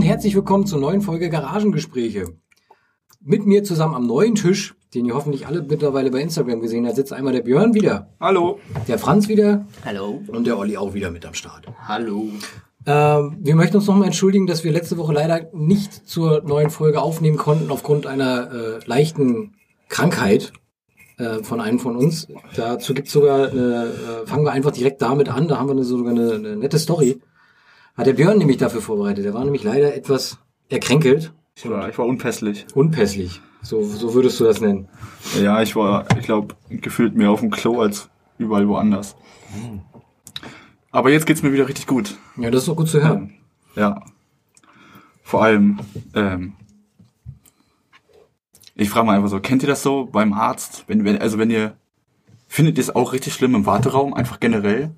Und herzlich willkommen zur neuen Folge Garagengespräche. Mit mir zusammen am neuen Tisch, den ihr hoffentlich alle mittlerweile bei Instagram gesehen habt, sitzt einmal der Björn wieder, Hallo. der Franz wieder Hallo. und der Olli auch wieder mit am Start. Hallo. Ähm, wir möchten uns nochmal entschuldigen, dass wir letzte Woche leider nicht zur neuen Folge aufnehmen konnten aufgrund einer äh, leichten Krankheit äh, von einem von uns. Dazu gibt's sogar eine, äh, fangen wir einfach direkt damit an, da haben wir eine, sogar eine, eine nette Story. Hat der Björn nämlich dafür vorbereitet. Der war nämlich leider etwas erkränkelt, Ich war, ich war unpässlich. unpässlich. So, so würdest du das nennen. Ja, ich war, ich glaube, gefühlt mehr auf dem Klo als überall woanders. Aber jetzt geht's mir wieder richtig gut. Ja, das ist doch gut zu hören. Ja. Vor allem, ähm, ich frage mal einfach so, kennt ihr das so beim Arzt? Wenn, wenn, also wenn ihr, findet ihr es auch richtig schlimm im Warteraum, einfach generell?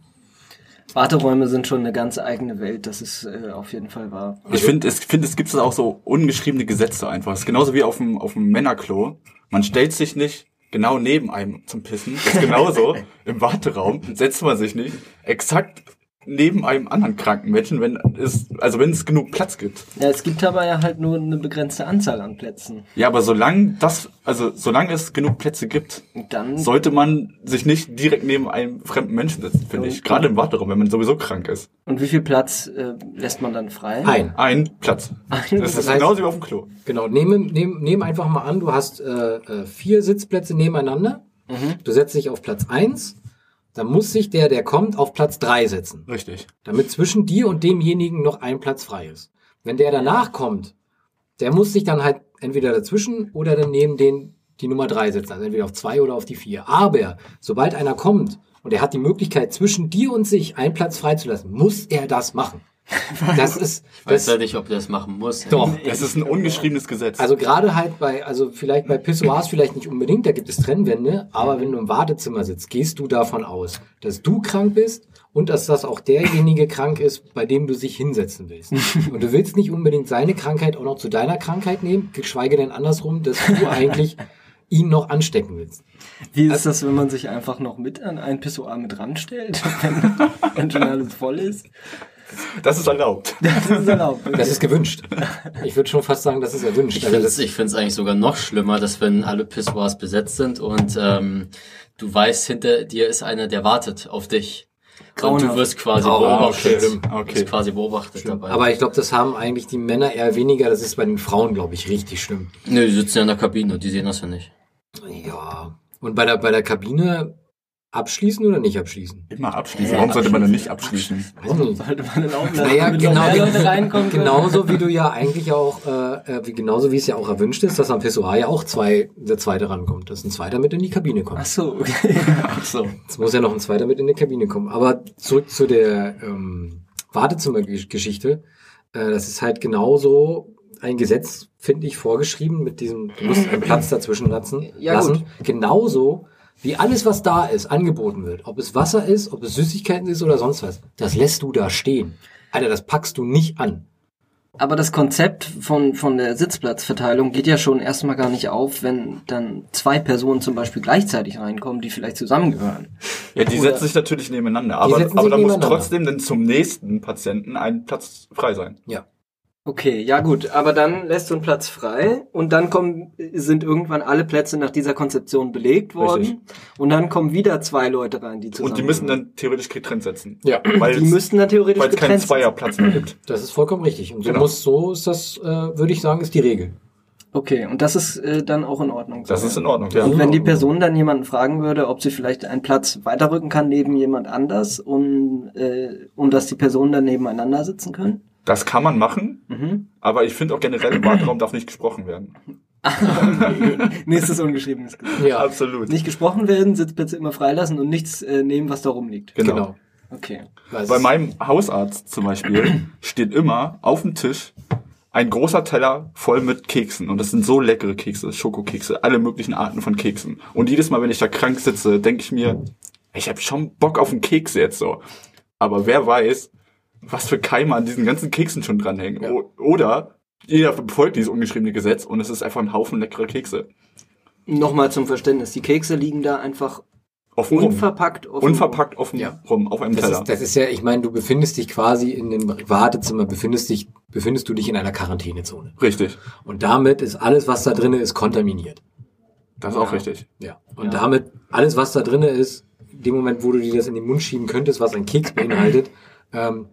Warteräume sind schon eine ganz eigene Welt, das ist äh, auf jeden Fall wahr. Ich finde, es, find, es gibt auch so ungeschriebene Gesetze einfach. Es ist genauso wie auf dem, auf dem Männerklo. Man stellt sich nicht genau neben einem zum Pissen. Das ist genauso. Im Warteraum setzt man sich nicht exakt neben einem anderen kranken Menschen, wenn es, also wenn es genug Platz gibt. Ja, es gibt aber ja halt nur eine begrenzte Anzahl an Plätzen. Ja, aber solange das, also solange es genug Plätze gibt, dann sollte man sich nicht direkt neben einem fremden Menschen setzen, finde ich. Gerade im Warteraum, wenn man sowieso krank ist. und wie viel Platz äh, lässt man dann frei? Ein. Ein Platz. Das ist Das heißt- genauso wie auf dem Klo. Genau, nehm, nehm, nehm einfach mal an, du hast äh, äh, vier Sitzplätze nebeneinander. Du setzt dich auf Platz eins. Dann muss sich der, der kommt, auf Platz drei setzen. Richtig. Damit zwischen dir und demjenigen noch ein Platz frei ist. Wenn der danach kommt, der muss sich dann halt entweder dazwischen oder dann neben den die Nummer drei setzen. Also entweder auf zwei oder auf die vier. Aber sobald einer kommt und er hat die Möglichkeit, zwischen dir und sich einen Platz freizulassen, muss er das machen. Das ist, Ich weiß das, ja nicht, ob der das machen muss. doch. Es ist ein ungeschriebenes Gesetz. Also gerade halt bei, also vielleicht bei Pissoirs vielleicht nicht unbedingt, da gibt es Trennwände, aber wenn du im Wartezimmer sitzt, gehst du davon aus, dass du krank bist und dass das auch derjenige krank ist, bei dem du sich hinsetzen willst. Und du willst nicht unbedingt seine Krankheit auch noch zu deiner Krankheit nehmen, geschweige denn andersrum, dass du eigentlich ihn noch anstecken willst. Wie ist das, wenn man sich einfach noch mit an ein Pissoir mit ranstellt, wenn, wenn schon alles voll ist? Das ist erlaubt. Das ist erlaubt. Das ist gewünscht. Ich würde schon fast sagen, das ist erwünscht. Ich finde es eigentlich sogar noch schlimmer, dass wenn alle Pissoirs besetzt sind und ähm, du weißt, hinter dir ist einer, der wartet auf dich. Und Grauenhaft. du wirst quasi Oh, beobachtet. okay. Du Okay. wirst quasi beobachtet dabei. aber ich glaube, das haben eigentlich die Männer eher weniger. Das ist bei den Frauen, glaube ich, richtig schlimm. Nö, die sitzen ja in der Kabine, die sehen das ja nicht. Ja. Und bei der, bei der Kabine abschließen oder nicht abschließen? Immer abschließen. Warum sollte man denn nicht abschließen? Nicht. Sollte man dann auch Naja, genau, reinkommen genauso wie du ja eigentlich auch, äh, äh, wie, genauso wie es ja auch erwünscht ist, dass am Pissoir ja auch zwei, der zweite rankommt, dass ein zweiter mit in die Kabine Ach kommt. so, okay. Ach so. Es muss ja noch ein zweiter mit in die Kabine kommen. Aber zurück zu der ähm, Wartezimmergeschichte. Äh, das ist halt genauso ein Gesetz, finde ich, vorgeschrieben mit diesem, du musst einen Platz dazwischen lassen. Ja, lassen. gut. Genauso wie alles, was da ist, angeboten wird. Ob es Wasser ist, ob es Süßigkeiten ist oder sonst was. Das lässt du da stehen. Alter, das packst du nicht an. Aber das Konzept von, von der Sitzplatzverteilung geht ja schon erstmal gar nicht auf, wenn dann zwei Personen zum Beispiel gleichzeitig reinkommen, die vielleicht zusammengehören. Ja, die Oder- setzen sich natürlich nebeneinander, aber, aber da muss trotzdem dann zum nächsten Patienten ein Platz frei sein. Ja. Okay, ja gut, aber dann lässt du einen Platz frei und dann kommen, sind irgendwann alle Plätze nach dieser Konzeption belegt worden Richtig. und dann kommen wieder zwei Leute rein, die zusammen. Und die müssen dann theoretisch getrennt setzen. Ja. Weil die es, müssten dann theoretisch weil es keinen. Zweierplatz mehr gibt. Das ist vollkommen richtig. Und so Genau. muss, so ist das, äh, würde ich sagen, ist die Regel. Okay, und das ist äh, dann auch in Ordnung. Das ist in Ordnung, ja. Und wenn die Person dann jemanden fragen würde, ob sie vielleicht einen Platz weiterrücken kann neben jemand anders, um, äh, um dass die Personen dann nebeneinander sitzen können? Das kann man machen, Mhm. aber ich finde auch generell im Warteraum darf nicht gesprochen werden. Nächstes ungeschriebenes Gesetz. Ja, Absolut. Nicht gesprochen werden, Sitzplätze immer freilassen und nichts äh, nehmen, was da rumliegt. Genau. genau. Okay. Weil es Bei meinem Hausarzt zum Beispiel steht immer auf dem Tisch ein großer Teller voll mit Keksen. Und das sind so leckere Kekse, Schokokekse, alle möglichen Arten von Keksen. Und jedes Mal, wenn ich da krank sitze, denke ich mir, ich habe schon Bock auf einen Keks jetzt so. Aber wer weiß, was für Keime an diesen ganzen Keksen schon dranhängen. Ja. Oder jeder befolgt dieses ungeschriebene Gesetz und es ist einfach ein Haufen leckerer Kekse. Nochmal zum Verständnis. Die Kekse liegen da einfach offen. Unverpackt offen. Unverpackt offen Ja. rum auf einem Das Teller. ist, das ist ja, ich meine, du befindest dich quasi in dem Wartezimmer, befindest dich, befindest du dich in einer Quarantänezone. richtig. Und damit ist alles, was da drinne ist, kontaminiert. Das ist auch richtig. Ja. Und damit, alles, was da drinne ist, in dem Moment, wo du dir das in den Mund schieben könntest, was ein Keks beinhaltet, ähm,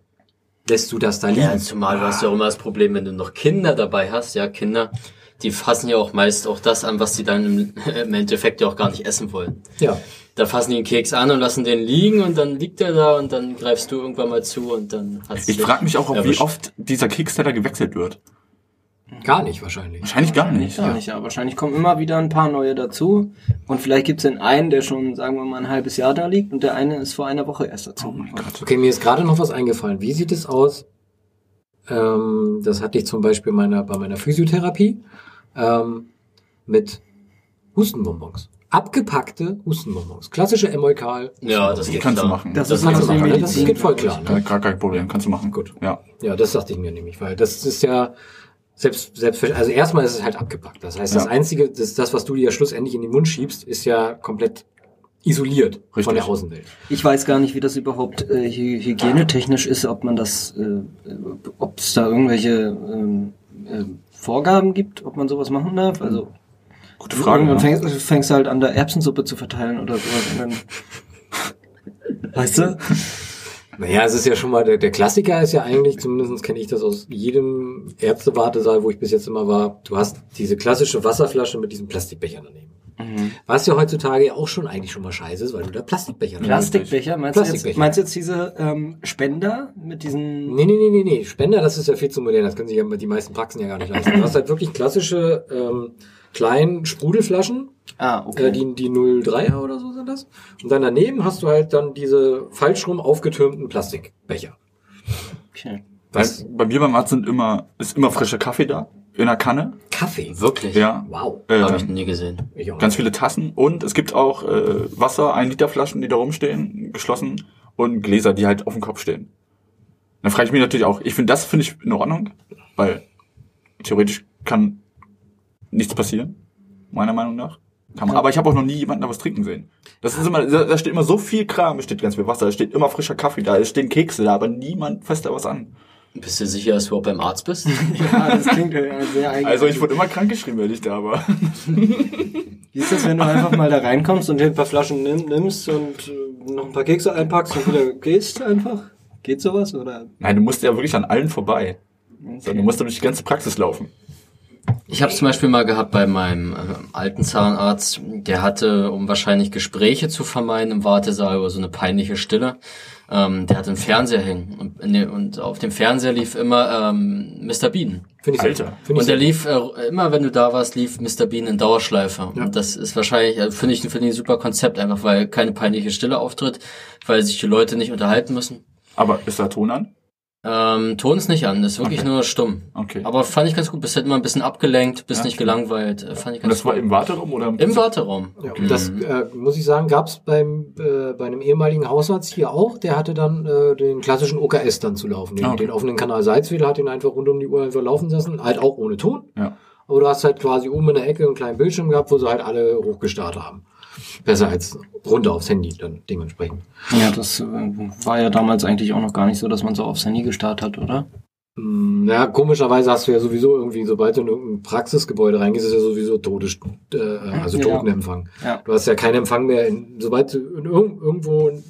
lässt du das da liegen. Ja, zumal du hast ja auch immer das Problem, wenn du noch Kinder dabei hast, ja, Kinder, die fassen ja auch meist auch das an, was sie dann im, im Endeffekt ja auch gar nicht essen wollen. Ja. Da fassen die den Keks an und lassen den liegen und dann liegt er da und dann greifst du irgendwann mal zu und dann hast Ich frage mich auch, wie erwischt. oft dieser Keksteller gewechselt wird. Gar nicht wahrscheinlich. Wahrscheinlich gar nicht. Gar nicht, ja. Wahrscheinlich kommen immer wieder ein paar neue dazu. Und vielleicht gibt's den einen, der schon, sagen wir mal, ein halbes Jahr da liegt und der eine ist vor einer Woche erst dazu. Oh mein Gott. Okay, mir ist gerade noch was eingefallen. Wie sieht es aus? Ähm, das hatte ich zum Beispiel meiner, bei meiner Physiotherapie ähm, mit Hustenbonbons. Abgepackte Hustenbonbons. Klassische Emolkal. Ja, das geht kannst du klar. machen. Das Das ist kannst du machen. Das geht voll klar. Ne? gar kein Problem, kannst du machen. Gut. Ja. Ja, das dachte ich mir nämlich, weil das ist ja selbst, selbst, also erstmal ist es halt abgepackt. Das heißt, das Ja. einzige, das, das, was du dir ja schlussendlich in den Mund schiebst, ist ja komplett isoliert von Richtig. der Außenwelt. Ich weiß gar nicht, wie das überhaupt äh, hy- hygienetechnisch ist, ob man das, äh, ob es da irgendwelche ähm, äh, Vorgaben gibt, ob man sowas machen darf. Also Gute Frage. Ja. fängst, fängst du halt an, da Erbsensuppe zu verteilen oder sowas. Und dann, weißt du? Naja, es ist ja schon mal, der, der Klassiker ist ja eigentlich, zumindest kenne ich das aus jedem Ärztewartesaal, wo ich bis jetzt immer war, du hast diese klassische Wasserflasche mit diesem Plastikbecher daneben. Was ja heutzutage ja auch schon eigentlich schon mal scheiße ist, weil du da Plastikbecher. Plastikbecher, meinst du jetzt, Plastikbecher. meinst du jetzt diese ähm, Spender mit diesen... Nee, nee, nee, nee, nee. Spender, das ist ja viel zu modern. Das können sich ja die meisten Praxen ja gar nicht leisten. Du hast halt wirklich klassische ähm, kleinen Sprudelflaschen, Ah, äh, okay. die, die 03er oder so sind das. Und dann daneben hast du halt dann diese falsch rum aufgetürmten Plastikbecher. okay. Bei, Was? bei mir beim Arzt sind immer, ist immer frischer Kaffee da. In einer Kanne. Kaffee. Wirklich? Ja. Wow. Habe ich nie gesehen. Ich auch ganz viele Tassen. Und es gibt auch äh, Wasser, ein Liter Flaschen, die da rumstehen, geschlossen. Und Gläser, die halt auf dem Kopf stehen. Dann frage ich mich natürlich auch, ich finde, das finde ich in Ordnung, weil theoretisch kann nichts passieren, meiner Meinung nach. Kann man, aber ich habe auch noch nie jemanden da was trinken sehen. Das ist immer, da da steht immer so viel Kram, es steht ganz viel Wasser, es steht immer frischer Kaffee da, es stehen Kekse da, aber niemand fasst da was an. Bist du sicher, dass du überhaupt beim Arzt bist? Ja, das klingt ja sehr eigentlich. Also ich wurde immer krankgeschrieben, wenn ich da war. Wie ist das, wenn du einfach mal da reinkommst und dir ein paar Flaschen nimm, nimmst und äh, noch ein paar Kekse einpackst und wieder gehst einfach? Geht sowas oder? Nein, du musst ja wirklich an allen vorbei. So, du musst durch die ganze Praxis laufen. Ich habe zum Beispiel mal gehabt bei meinem äh, alten Zahnarzt, der hatte, um wahrscheinlich Gespräche zu vermeiden im Wartesaal oder so eine peinliche Stille, ähm, der hatte einen Fernseher hängen und, in dem- und auf dem Fernseher lief immer ähm, Mr. Bean. Finde ich Alter. Finde ich Und der lief, äh, immer wenn du da warst, lief Mr. Bean in Dauerschleife. Und das ist wahrscheinlich, äh, finde ich, finde ich ein super Konzept, einfach weil keine peinliche Stille auftritt, weil sich die Leute nicht unterhalten müssen. Aber ist da Ton an? Ähm, Ton ist nicht an, ist wirklich Okay. nur stumm. Okay. Aber fand ich ganz gut, bist halt immer ein bisschen abgelenkt, bist Ja. nicht gelangweilt, äh, fand ich Und ganz das war gut. im Warteraum oder Im Warteraum. Ja, und das äh, muss ich sagen, gab es beim äh, bei einem ehemaligen Hausarzt hier auch. Der hatte dann äh, den klassischen OKS dann zu laufen, den, Ah, okay. den offenen Kanal Salzwedel hat ihn einfach rund um die Uhr einfach laufen lassen, halt auch ohne Ton. Ja. Aber du hast halt quasi oben in der Ecke einen kleinen Bildschirm gehabt, wo sie halt alle hochgestartet haben. Besser als runter aufs Handy dann dementsprechend. Ja, das äh, war ja damals eigentlich auch noch gar nicht so, dass man so aufs Handy gestartet hat, oder? Hm, Ja, komischerweise hast du ja sowieso irgendwie, sobald du in irgendein Praxisgebäude reingehst, ist ja sowieso Todes, äh, also Ja. Totenempfang. Ja. Du hast ja keinen Empfang mehr, in, sobald du in irg irgendwo in,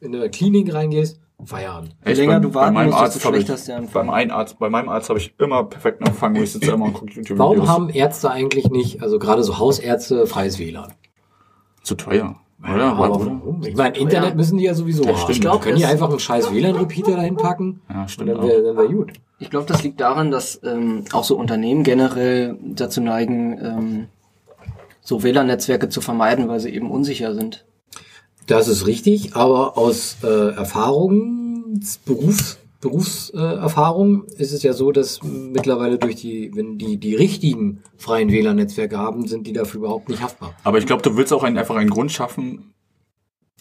in eine Klinik reingehst, Feierabend. Je länger du warten meinem musst, Arzt desto schlechter ist der Empfang. beim einen Arzt, bei meinem Arzt habe ich immer perfekten Empfang, wo ich sitze immer und gucke YouTube Warum haben Ärzte eigentlich nicht, also gerade so Hausärzte, freies WLAN? Zu teuer. Oder? Ja, aber oder? warum? Ich meine, Internet müssen die ja sowieso haben. stimmt. Ich glaub, können die das- einfach einen scheiß WLAN-Repeater dahin packen Ja, und stimmt dann auch. wäre dann wär gut. Ich glaube, das liegt daran, dass ähm, auch so Unternehmen generell dazu neigen, ähm, so WLAN-Netzwerke zu vermeiden, weil sie eben unsicher sind. Das ist richtig, aber aus äh, Erfahrung, Berufs, Berufserfahrung Erfahrung ist es ja so, dass mittlerweile durch die, wenn die die richtigen freien WLAN-Netzwerke haben, sind die dafür überhaupt nicht haftbar. Aber ich glaube, du willst auch einen, einfach einen Grund schaffen,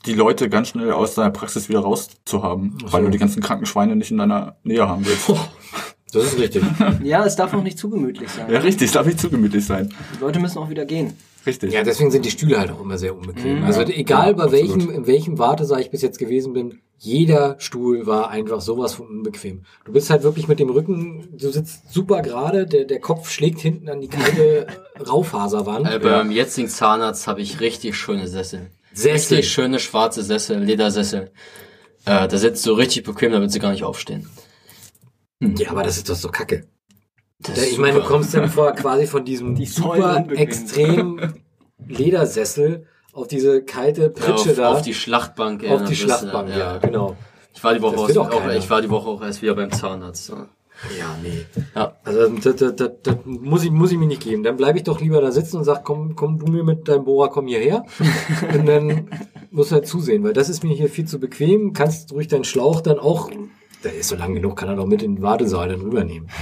die Leute ganz schnell aus deiner Praxis wieder rauszuhaben, so. weil du die ganzen kranken Schweine nicht in deiner Nähe haben willst. Das ist richtig. Ja, es darf auch nicht zu gemütlich sein. ja, richtig, darf nicht zu gemütlich sein. Die Leute müssen auch wieder gehen. Richtig. Ja, deswegen sind die Stühle halt auch immer sehr unbequem. also egal bei absolut. welchem, in welchem Wartesaal ich bis jetzt gewesen bin, jeder Stuhl war einfach sowas von unbequem. Du bist halt wirklich mit dem Rücken, du sitzt super gerade, der, der Kopf schlägt hinten an die kalte Raufaserwand. Äh, beim jetzigen Zahnarzt habe ich richtig schöne Sessel. Sessel. Richtig schöne schwarze Sessel, Ledersessel. Äh, da sitzt du richtig bequem, da wird sie gar nicht aufstehen. Ja, aber das ist doch so kacke. Das Ja, ich meine, du kommst dann vor quasi von diesem Die super extrem Ledersessel auf diese kalte Pritsche auf, da. auf die Schlachtbank. auf die Schlachtbank, ja, genau. Ich war die Woche auch, auch, ich war die Woche auch erst wieder beim Zahnarzt. Ja. Ja, nee. Ja. Also das, das, das, das muss, ich, muss ich mir nicht geben. Dann bleibe ich doch lieber da sitzen und sag, komm, komm du mir mit deinem Bohrer, komm hierher. und dann musst du halt zusehen, weil das ist mir hier viel zu bequem. Kannst ruhig deinen Schlauch dann auch, der ist so lang genug, kann er doch mit in den Wartesaal dann rübernehmen.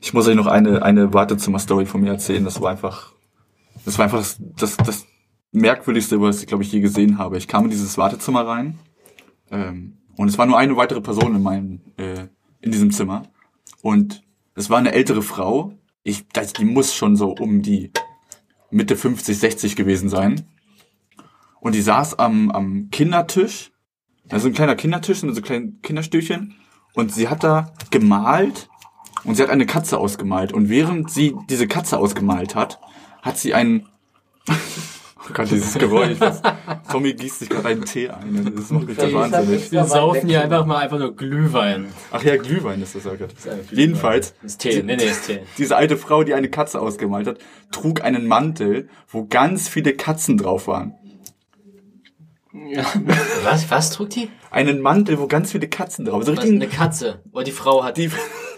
Ich muss euch noch eine, eine Wartezimmer-Story von mir erzählen. Das war einfach, das war einfach das, das, das merkwürdigste, was ich, glaube ich, je gesehen habe. Ich kam in dieses Wartezimmer rein, ähm, und es war nur eine weitere Person in meinem, äh, in diesem Zimmer. Und es war eine ältere Frau. Ich, die muss schon so um die Mitte 50, 60 gewesen sein. Und die saß am, am Kindertisch. Also ein kleiner Kindertisch mit so kleinen Kinderstühlchen. Und sie hat da gemalt und sie hat eine Katze ausgemalt. Und während sie diese Katze ausgemalt hat, hat sie einen. Oh Gott, dieses Geräusch. Was? Tommy gießt sich gerade einen Tee ein. Das macht mich da wahnsinnig. Wir saufen hier einfach mal einfach nur Glühwein. Ach ja, Glühwein ist das ja gerade. Jedenfalls, Das ist Tee. Nee, nee, ist Tee. diese alte Frau, die eine Katze ausgemalt hat, trug einen Mantel, wo ganz viele Katzen drauf waren. Was, was trug die? Einen Mantel, wo ganz viele Katzen drauf waren. So Was, eine Katze. Oder die Frau hat die,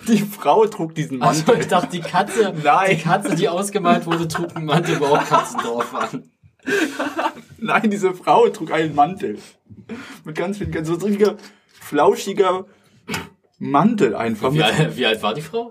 die Frau trug diesen Also Mantel. ich dachte, die Katze, Nein. die Katze, die ausgemalt wurde, trug einen Mantel, wo auch Katzen drauf waren. Nein, diese Frau trug einen Mantel. Mit ganz vielen, ganz so ein richtiger, flauschiger Mantel einfach. Wie, alt- wie alt war die Frau?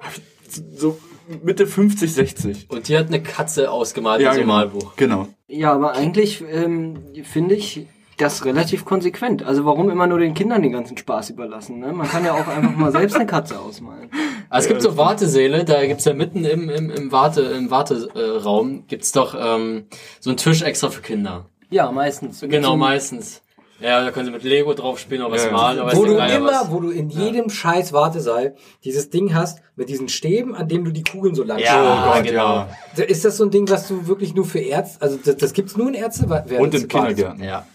so Mitte 50, 60. Und die hat eine Katze ausgemalt Ja, in so einem genau. Malbuch. Genau. Ja, aber eigentlich ähm, finde ich das relativ konsequent. Also warum immer nur den Kindern den ganzen Spaß überlassen? Ne? Man kann ja auch einfach mal selbst eine Katze ausmalen. Also es gibt so Wartesäle, da gibt's ja mitten im, im, im Warte, im Warteraum gibt's doch ähm, so einen Tisch extra für Kinder. Ja, meistens. Genau, So- meistens. Ja, da können sie mit Lego drauf spielen oder was Ja. malen, aber Wo ist du immer, was. wo du in jedem scheiß Wartesaal dieses Ding hast, mit diesen Stäben, an dem du die Kugeln so lang Ja, Oh Gott, genau. ja. Ist das so ein Ding, was du wirklich nur für Ärzte, also das, das gibt's nur in Ärzte? Und in Kindergärten. Ja.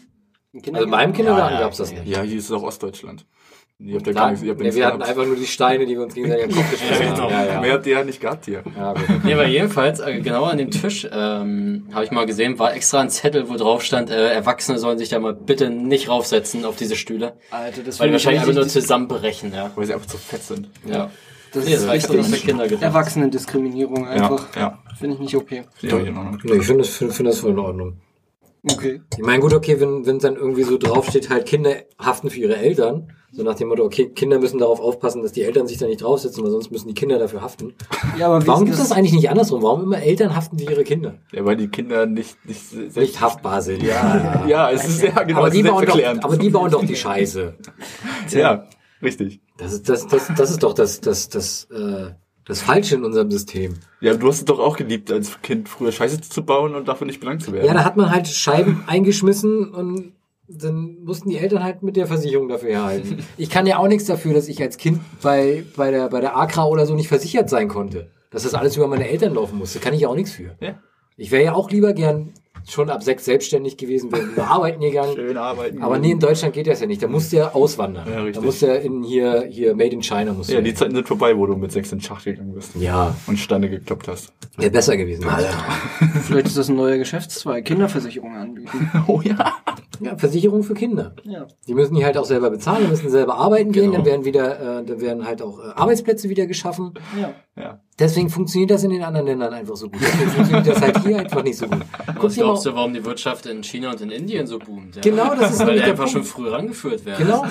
Also in meinem Kindergarten Ja, ja, gab's das nicht. Ja, hier ist es auch Ostdeutschland. Ihr habt ja Da, gar nichts, ihr habt nee, wir hatten gehabt. einfach nur die Steine, die wir uns gegenseitig im Kopf geschmissen genau. haben. Ja, ja. Mehr habt ihr ja nicht gehabt hier. ja, gut. Nee, aber jedenfalls, äh, genau an dem Tisch, ähm, habe ich mal gesehen, war extra ein Zettel, wo drauf stand, äh, Erwachsene sollen sich da mal bitte nicht raufsetzen auf diese Stühle. Alter, das Weil die wahrscheinlich einfach nur zusammenbrechen, ja. Weil sie einfach zu fett sind. Ja. das Nee, das ist richtig Kinder. Erwachsenendiskriminierung einfach. ja. Finde ich nicht okay. Ja, ich finde das, find, find das voll in Ordnung. Okay. Ich meine, gut, okay, wenn wenn dann irgendwie so draufsteht, halt Kinder haften für ihre Eltern, so nach dem Motto, okay, Kinder müssen darauf aufpassen, dass die Eltern sich da nicht draufsetzen, weil sonst müssen die Kinder dafür haften. Ja, aber Warum gibt es das eigentlich nicht andersrum? Warum immer Eltern haften für ihre Kinder? Ja, weil die Kinder nicht, nicht selbst Nicht haftbar sind. Ja, ja, es ist ja genau aber, die bauen doch, aber die bauen doch die Scheiße. Ja, richtig. Das ist, das, das, das ist doch das, das, das, äh, das Falsche in unserem System. Ja, du hast es doch auch geliebt, als Kind früher Scheiße zu bauen und dafür nicht belangt zu werden. Ja, da hat man halt Scheiben eingeschmissen und dann mussten die Eltern halt mit der Versicherung dafür herhalten. Ich kann ja auch nichts dafür, dass ich als Kind bei, bei der, bei der Akra oder so nicht versichert sein konnte. Dass das alles über meine Eltern laufen musste. Kann ich ja auch nichts für. Ja. Ich wäre ja auch lieber gern schon ab sechs selbstständig gewesen, wäre lieber arbeiten gegangen. Schön arbeiten. Aber nee, in Deutschland geht das ja nicht. Da musst du ja auswandern. Ja, richtig. da musst du ja in hier, hier Made in China musst du Ja, die Zeiten sind vorbei, wo du mit sechs in den Schacht gegangen bist. ja, Und Steine gekloppt hast. wäre besser gewesen. Vielleicht ist das ein neuer Geschäftszweig, Kinderversicherungen anbieten. Oh ja. Ja, Versicherung für Kinder. Ja. Die müssen die halt auch selber bezahlen, müssen selber arbeiten gehen, Genau. dann werden wieder, äh, dann werden halt auch äh, Arbeitsplätze wieder geschaffen. Ja. Ja. Deswegen funktioniert das in den anderen Ländern einfach so gut. Deswegen funktioniert das halt hier einfach nicht so gut. Guck Was glaubst du, warum die Wirtschaft in China und in Indien so boomt? Ja? Genau, das ist Weil die einfach schon Punkt. früh rangeführt werden. Genau.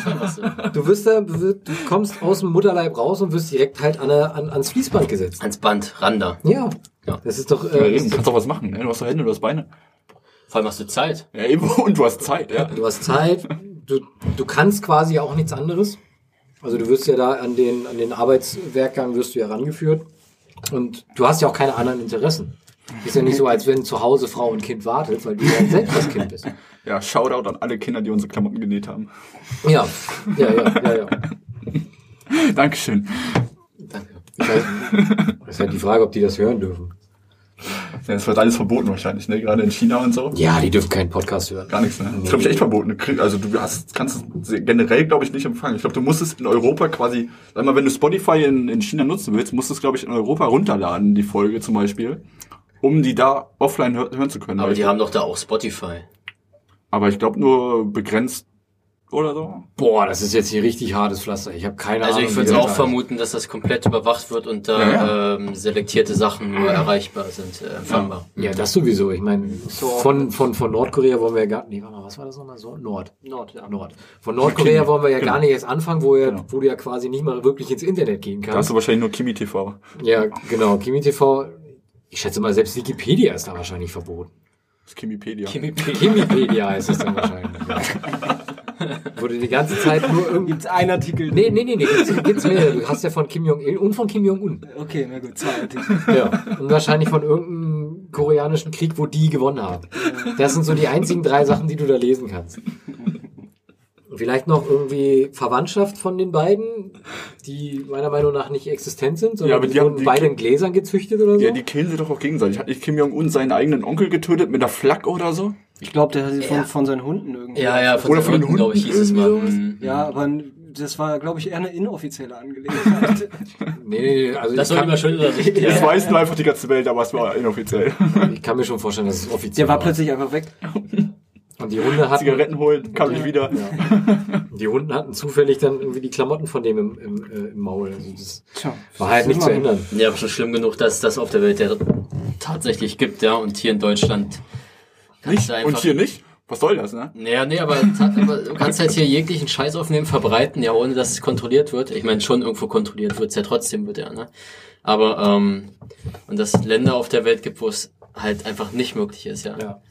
Du wirst da, du kommst aus dem Mutterleib raus und wirst direkt halt an, an, ans Fließband gesetzt. Ans Band, Randa. Ja. Ja. Das ist doch, Ja, äh, eben, ist, kannst doch was machen. Ne? Du hast doch Hände, du hast Beine. Vor allem hast du Zeit. Ja, eben. Und du hast Zeit, ja. du hast Zeit, du, du kannst quasi auch nichts anderes. Also du wirst ja da an den, an den Arbeitswerkgang wirst du ja rangeführt. Und du hast ja auch keine anderen Interessen. Ist ja nicht so, als wenn zu Hause Frau und Kind wartet, weil du ja selbst das Kind bist. Ja, Shoutout an alle Kinder, die unsere Klamotten genäht haben. Ja, ja, ja, ja, ja. Dankeschön. Danke. Weiß, ist halt die Frage, ob die das hören dürfen. Ja, das wird alles verboten wahrscheinlich, ne? Gerade in China und so. Ja, die dürfen keinen Podcast hören. Gar nichts, ne? Das ist, glaube ich, echt verboten. Also du hast, kannst es generell, glaube ich, nicht empfangen. Ich glaube, du musst es in Europa quasi, sag mal, wenn du Spotify in, in China nutzen willst, musst du es, glaube ich, in Europa runterladen, die Folge zum Beispiel, um die da offline hör hören zu können. Aber die haben doch da auch Spotify. aber ich glaube nur begrenzt oder so. Boah, das ist jetzt hier richtig hartes Pflaster. Ich habe keine Also Ahnung. ich wie würde auch vermuten, dass das komplett überwacht wird und da Ja, Ähm, selektierte Sachen nur erreichbar sind, äh, empfangbar. Ja, das sowieso. Ich meine, von, von, von Nordkorea wollen wir ja gar nee, warte mal, was war das nochmal? So, Nord. Nord, ja. Nord. Von Nordkorea wollen wir ja Genau. gar nicht erst anfangen, wo, ja, Genau. wo du ja quasi nicht mal wirklich ins Internet gehen Da kannst. hast du wahrscheinlich nur Kimi TV. Ja, genau. Kimi TV, ich schätze mal, selbst Wikipedia ist da wahrscheinlich verboten. Das ist Kimipedia. Kimipedia heißt es dann wahrscheinlich. Du die ganze Zeit nur irgendwie. Gibt's einen Artikel? Nee, nee, nee, nee, gibt's, gibt's mehrere. Du hast ja von Kim Jong-il und von Kim Jong-un. Okay, na gut, zwei Artikel. Ja. Und wahrscheinlich von irgendeinem koreanischen Krieg, wo die gewonnen haben. Das sind so die einzigen drei Sachen, die du da lesen kannst. Vielleicht noch irgendwie Verwandtschaft von den beiden, die meiner Meinung nach nicht existent sind, sondern Ja, aber die, wurden die- beide in Gläsern gezüchtet oder so. Ja, die killen sie doch auch gegenseitig. Hat nicht Kim Jong-un seinen eigenen Onkel getötet mit einer Flak oder so? Ich glaube, der hat sie von, Ja. von seinen Hunden irgendwie. Ja, ja, von Oder von den Hunden, glaube ich, hieß es mal. irgendwie sowas? Mhm. Ja, aber das war, glaube ich, eher eine inoffizielle Angelegenheit. nee, nee, nee, also Das ich war kann, immer schön sich. Das weiß nur einfach die ganze Welt, aber es war inoffiziell. ich kann mir schon vorstellen, dass es offiziell Der war plötzlich einfach weg. Und die Hunde hatten, Zigaretten holen, kam nicht wieder. die Hunden hatten zufällig dann irgendwie die Klamotten von dem im, im, äh, im Maul. Also das Tja, war halt nicht zu ändern. Ja, aber schon schlimm genug, dass es das auf der Welt ja tatsächlich gibt, ja. Und hier in Deutschland kannst Nicht? Und hier nicht? Was soll das, ne? Naja, nee, aber, aber du kannst halt hier jeglichen Scheiß aufnehmen, verbreiten, ja, ohne dass es kontrolliert wird. Ich meine, schon irgendwo kontrolliert wird's ja trotzdem, wird ja, ne? Aber, ähm, und dass es Länder auf der Welt gibt, wo es halt einfach nicht möglich ist, ja. Ja.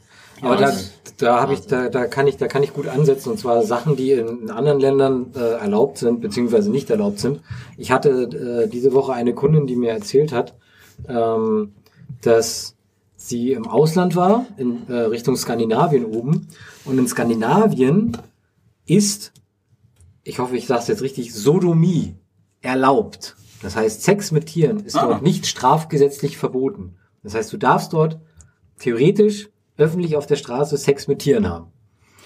Aber da, da habe ich, da, da kann ich, da kann ich gut ansetzen und zwar Sachen, die in, in anderen Ländern äh, erlaubt sind beziehungsweise nicht erlaubt sind. Ich hatte äh, diese Woche eine Kundin, die mir erzählt hat, ähm, dass sie im Ausland war in äh, Richtung Skandinavien oben und in Skandinavien ist, ich hoffe, ich sage es jetzt richtig, Sodomie erlaubt. Das heißt, Sex mit Tieren ist Ah. dort nicht strafgesetzlich verboten. Das heißt, du darfst dort theoretisch öffentlich auf der Straße Sex mit Tieren haben.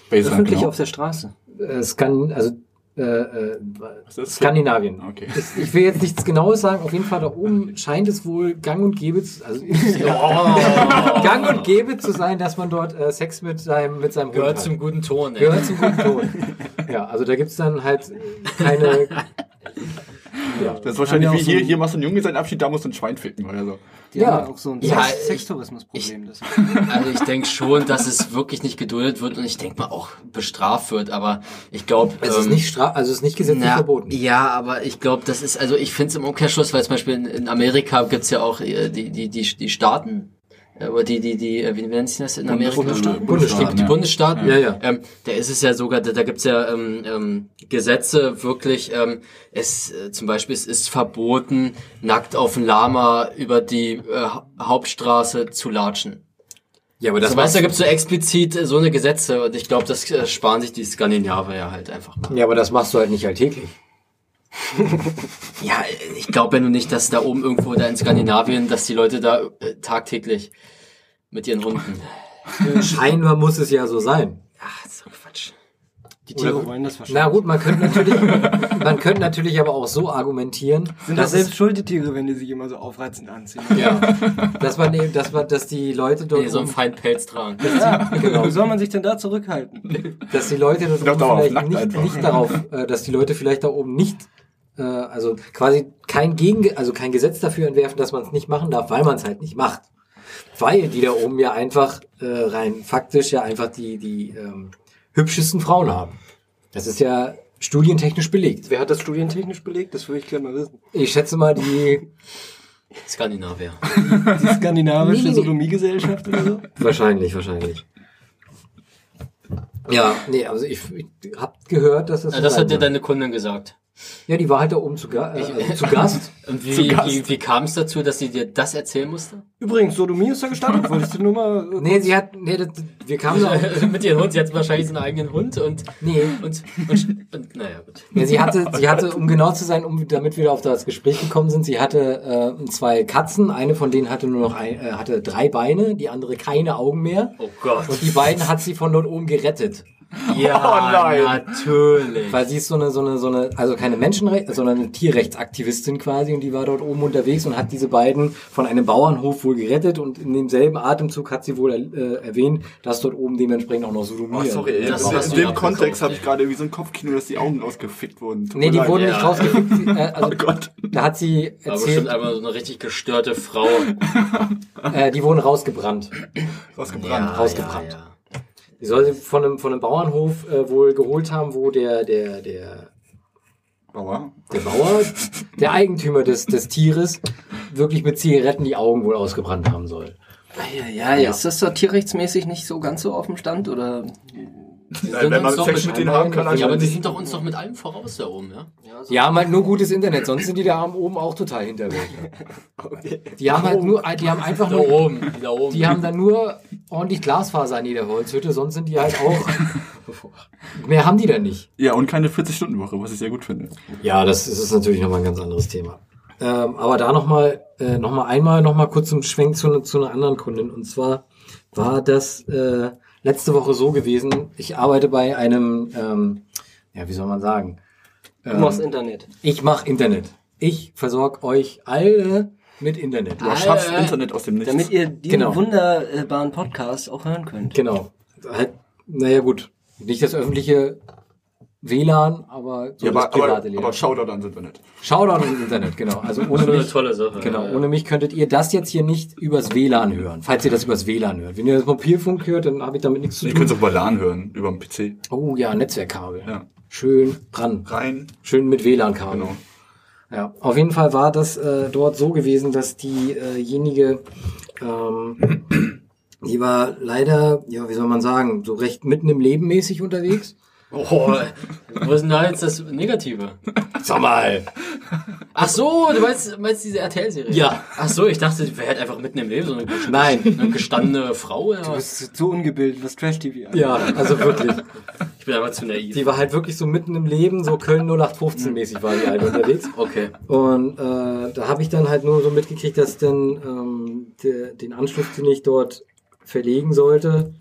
Öffentlich genau? auf der Straße. Äh, Skan also äh, äh, ist? Skandinavien. Okay. Ich, ich will jetzt nichts Genaues sagen. Auf jeden Fall da oben scheint es wohl Gang und Gäbe, zu- also Gang und Gäbe zu sein, dass man dort äh, Sex mit seinem mit seinem Hund Gehört hat. zum guten Ton, ey. Gehört zum guten Ton. Ja, also da gibt's dann halt keine. Ja, Das ist wahrscheinlich wie auch so hier, hier machst du einen Junge seinen Abschied, da musst du ein Schwein ficken oder so. Die Ja. haben ja auch so ein Ja, Sextourismusproblem. Also ich denke schon, dass es wirklich nicht geduldet wird und ich denke mal auch bestraft wird, aber ich glaube... es ist nicht stra also es ist nicht gesetzlich Na, verboten. Ja, aber ich glaube, das ist, also ich finde es im Umkehrschluss, weil zum Beispiel in, in Amerika gibt's ja auch äh, die, die, die, die Staaten, oder die, die, die, äh, wie nennen sie das in Amerika? Bundesstaaten. Bundesstaaten, Die ja. Bundesstaaten, Ja, ja. Ähm, da ist es ja sogar, da, da gibt's ja ähm, ähm, Gesetze wirklich, ähm, es äh, zum Beispiel es ist verboten, nackt auf ein Lama über die äh, Ha- Hauptstraße zu latschen. Ja, aber Das das weißt du, da gibt's so explizit äh, so eine Gesetze und ich glaube, das äh, sparen sich die Skandinavier ja halt einfach mal. ja, aber das machst du halt nicht alltäglich. Ja, ich glaube ja nur nicht, dass da oben irgendwo da in Skandinavien, dass die Leute da äh, tagtäglich mit ihren Hunden. Scheinbar muss es ja so sein. Ach, Quatsch. Die Tiere Oder- wollen das wahrscheinlich. Na gut, man könnte natürlich, man könnte natürlich aber auch so argumentieren, Sind das selbst schuld, die Tiere, wenn die sich immer so aufreizend anziehen? ja, dass man eben, dass man, dass die Leute dort, Nee, so einen feinen Pelz tragen. genau, Wie soll man sich denn da zurückhalten? dass die Leute dort oben vielleicht nicht, einfach. nicht darauf, äh, dass die Leute vielleicht da oben nicht, äh, also quasi kein Gegen, also kein Gesetz dafür entwerfen, dass man es nicht machen darf, weil man es halt nicht macht, weil die da oben ja einfach äh, rein faktisch ja einfach die die ähm, hübschesten Frauen haben. Das ist ja studientechnisch belegt. Wer hat das studientechnisch belegt? Das würde ich gerne mal wissen. Ich schätze mal die Skandinavier. Die skandinavische. Sodomiegesellschaft oder so? Wahrscheinlich, wahrscheinlich. Ja, nee, also ich, ich hab gehört, dass das. Ja, das hat dir deine Kundin gesagt. Ja, die war halt da oben zu, Ga äh, zu Gast. Und Zu wie, Gast. wie, wie kam es dazu, dass sie dir das erzählen musste? Übrigens, Sodomie ist ja gestartet, wolltest du nur mal... äh, Nee, sie hat, nee, das, wir kamen da Mit ihrem Hund, sie hat wahrscheinlich einen eigenen Hund und, nee, und, und, und naja, gut. Ja, sie hatte, sie hatte, um genau zu sein, um damit wir auf das Gespräch gekommen sind, sie hatte äh, zwei Katzen. Eine von denen hatte nur noch ein, äh, hatte drei Beine, die andere keine Augen mehr. Oh Gott. Und die beiden hat sie von dort oben gerettet, Ja, Oh natürlich. weil sie ist so eine, so eine, so eine, also keine Menschenrecht, sondern eine Tierrechtsaktivistin quasi und die war dort oben unterwegs und hat diese beiden von einem Bauernhof wohl gerettet und in demselben Atemzug hat sie wohl äh, erwähnt, dass dort oben dementsprechend auch noch Sodomie. Oh, sorry, ey. Das in, hast in dem ja Kontext habe ich gerade irgendwie so ein Kopfkino, dass die Augen ausgefickt wurden. Tut Nee, die wurden Ja. nicht rausgefickt. sie- Äh, also, Oh Gott. Da hat sie Aber bestimmt erzählt, einmal so eine richtig gestörte Frau. äh, die wurden rausgebrannt. Ausgebrannt. rausgebrannt. Die soll sie von einem, von einem Bauernhof äh, wohl geholt haben, wo der, der, der, Bauer. der Bauer, der Eigentümer des, des Tieres, wirklich mit Zigaretten die Augen wohl ausgebrannt haben soll. Ja, ja, ist das da tierrechtsmäßig nicht so ganz so auf dem Stand? Oder? Nein, wenn man uns doch Sex mit mit denen haben kann, Ja, aber die sind doch uns doch mit allem voraus da oben, ja? Die haben halt nur gutes Internet, sonst sind die da oben auch total hinterweg. Die haben halt nur, die haben einfach Da nur, oben, die da oben. die haben dann nur ordentlich Glasfaser an jeder Holzhütte, sonst sind die halt auch, mehr haben die da nicht. Ja, und keine 40-Stunden-Woche, was ich sehr gut finde. Ja, das ist, ist natürlich nochmal ein ganz anderes Thema. Ähm, aber da nochmal, äh, noch mal einmal, nochmal kurz zum Schwenk zu, ne- zu einer anderen Kundin. Und zwar war das äh, letzte Woche so gewesen, ich arbeite bei einem, ähm, ja, wie soll man sagen? Du machst Internet. Ich mache Internet. Ich versorge euch alle mit Internet. Du erschaffst Äh, Internet aus dem Nichts. Damit ihr diesen Genau. wunderbaren Podcast auch hören könnt. Genau. Halt, naja gut, nicht das öffentliche WLAN, aber so ja, das aber, aber, private WLAN. aber Shoutout ans Internet. Shoutout ins Internet, genau. Also ohne so eine mich, tolle Sache. Genau, ja, ja. ohne mich könntet ihr das jetzt hier nicht übers WLAN hören, falls ihr das übers WLAN hört. Wenn ihr das Mobilfunk hört, dann habe ich damit nichts zu Ich könnte tun. es über LAN hören, über den PC. Oh ja, Netzwerkkabel. Ja. Schön dran. Rein. Schön mit WLAN-Kabel. Genau. Ja, auf jeden Fall war das äh, dort so gewesen, dass diejenige, ähm, die war leider, ja, wie soll man sagen, so recht mitten im Leben mäßig unterwegs. Oh, wo ist denn da jetzt das Negative? Sag mal. Ach so, du meinst, meinst diese RTL-Serie? Ja. Ach so, ich dachte, die wäre halt einfach mitten im Leben so eine, Nein. eine gestandene Frau. Oder Du bist so ungebildet, was Trash-TV an. Ja, also wirklich. Ich bin einfach zu naiv. Die war halt wirklich so mitten im Leben, so Köln 0815 mäßig war die halt unterwegs. Okay. Und äh, da habe ich dann halt nur so mitgekriegt, dass dann ähm, der, den Anschluss, den ich dort verlegen sollte,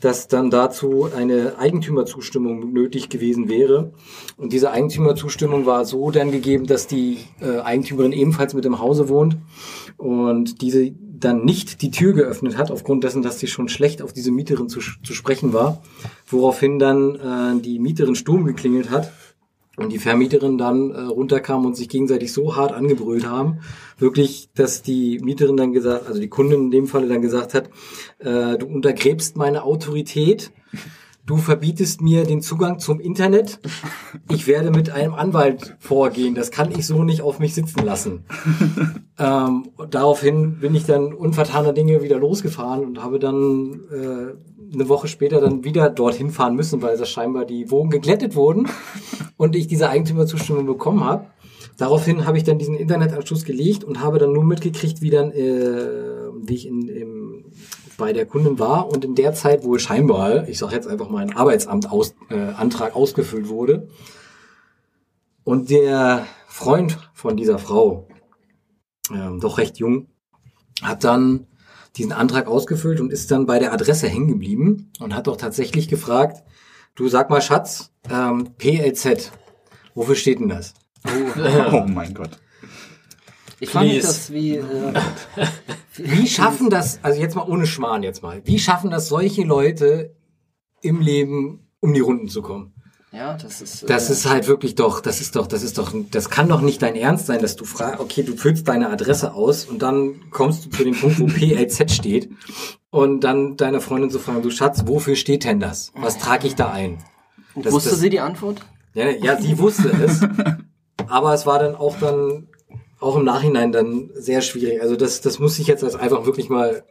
dass dann dazu eine Eigentümerzustimmung nötig gewesen wäre. Und diese Eigentümerzustimmung war so dann gegeben, dass die äh, Eigentümerin ebenfalls mit im Hause wohnt und diese dann nicht die Tür geöffnet hat, aufgrund dessen, dass sie schon schlecht auf diese Mieterin zu, zu sprechen war, woraufhin dann äh, die Mieterin Sturm geklingelt hat und die Vermieterin dann äh, runterkam und sich gegenseitig so hart angebrüllt haben, wirklich, dass die Mieterin dann gesagt, also die Kundin in dem Falle dann gesagt hat, äh, du untergräbst meine Autorität, du verbietest mir den Zugang zum Internet, ich werde mit einem Anwalt vorgehen, das kann ich so nicht auf mich sitzen lassen. ähm, daraufhin bin ich dann unvertaner Dinge wieder losgefahren und habe dann äh, eine Woche später dann wieder dorthin fahren müssen, weil das scheinbar die Wogen geglättet wurden und ich diese Eigentümerzustimmung bekommen habe. Daraufhin habe ich dann diesen Internetanschluss gelegt und habe dann nur mitgekriegt, wie dann, äh, wie ich in, im, bei der Kundin war und in der Zeit wohl scheinbar, ich sage jetzt einfach mal ein Arbeitsamt aus, äh, Antrag ausgefüllt wurde. Und der Freund von dieser Frau, ähm, doch recht jung, hat dann diesen Antrag ausgefüllt und ist dann bei der Adresse hängen geblieben und hat doch tatsächlich gefragt, du sag mal Schatz, ähm, PLZ, wofür steht denn das? Oh mein Gott. Ich fand das wie, äh, Wie schaffen das, also jetzt mal ohne Schmarrn jetzt mal, wie schaffen das solche Leute im Leben, um die Runden zu kommen? Ja, das ist, äh, Das ist halt wirklich doch, das ist doch, das ist doch, das kann doch nicht dein Ernst sein, dass du fragst, okay, du füllst deine Adresse aus und dann kommst du zu dem Punkt, wo PLZ steht und dann deine Freundin so fragen, du Schatz, wofür steht denn das? Was trage ich da ein? Das- Wusste das- sie die Antwort? Ja, ja, sie wusste es, aber es war dann auch dann, auch im Nachhinein dann sehr schwierig. Also das, das muss ich jetzt als einfach wirklich mal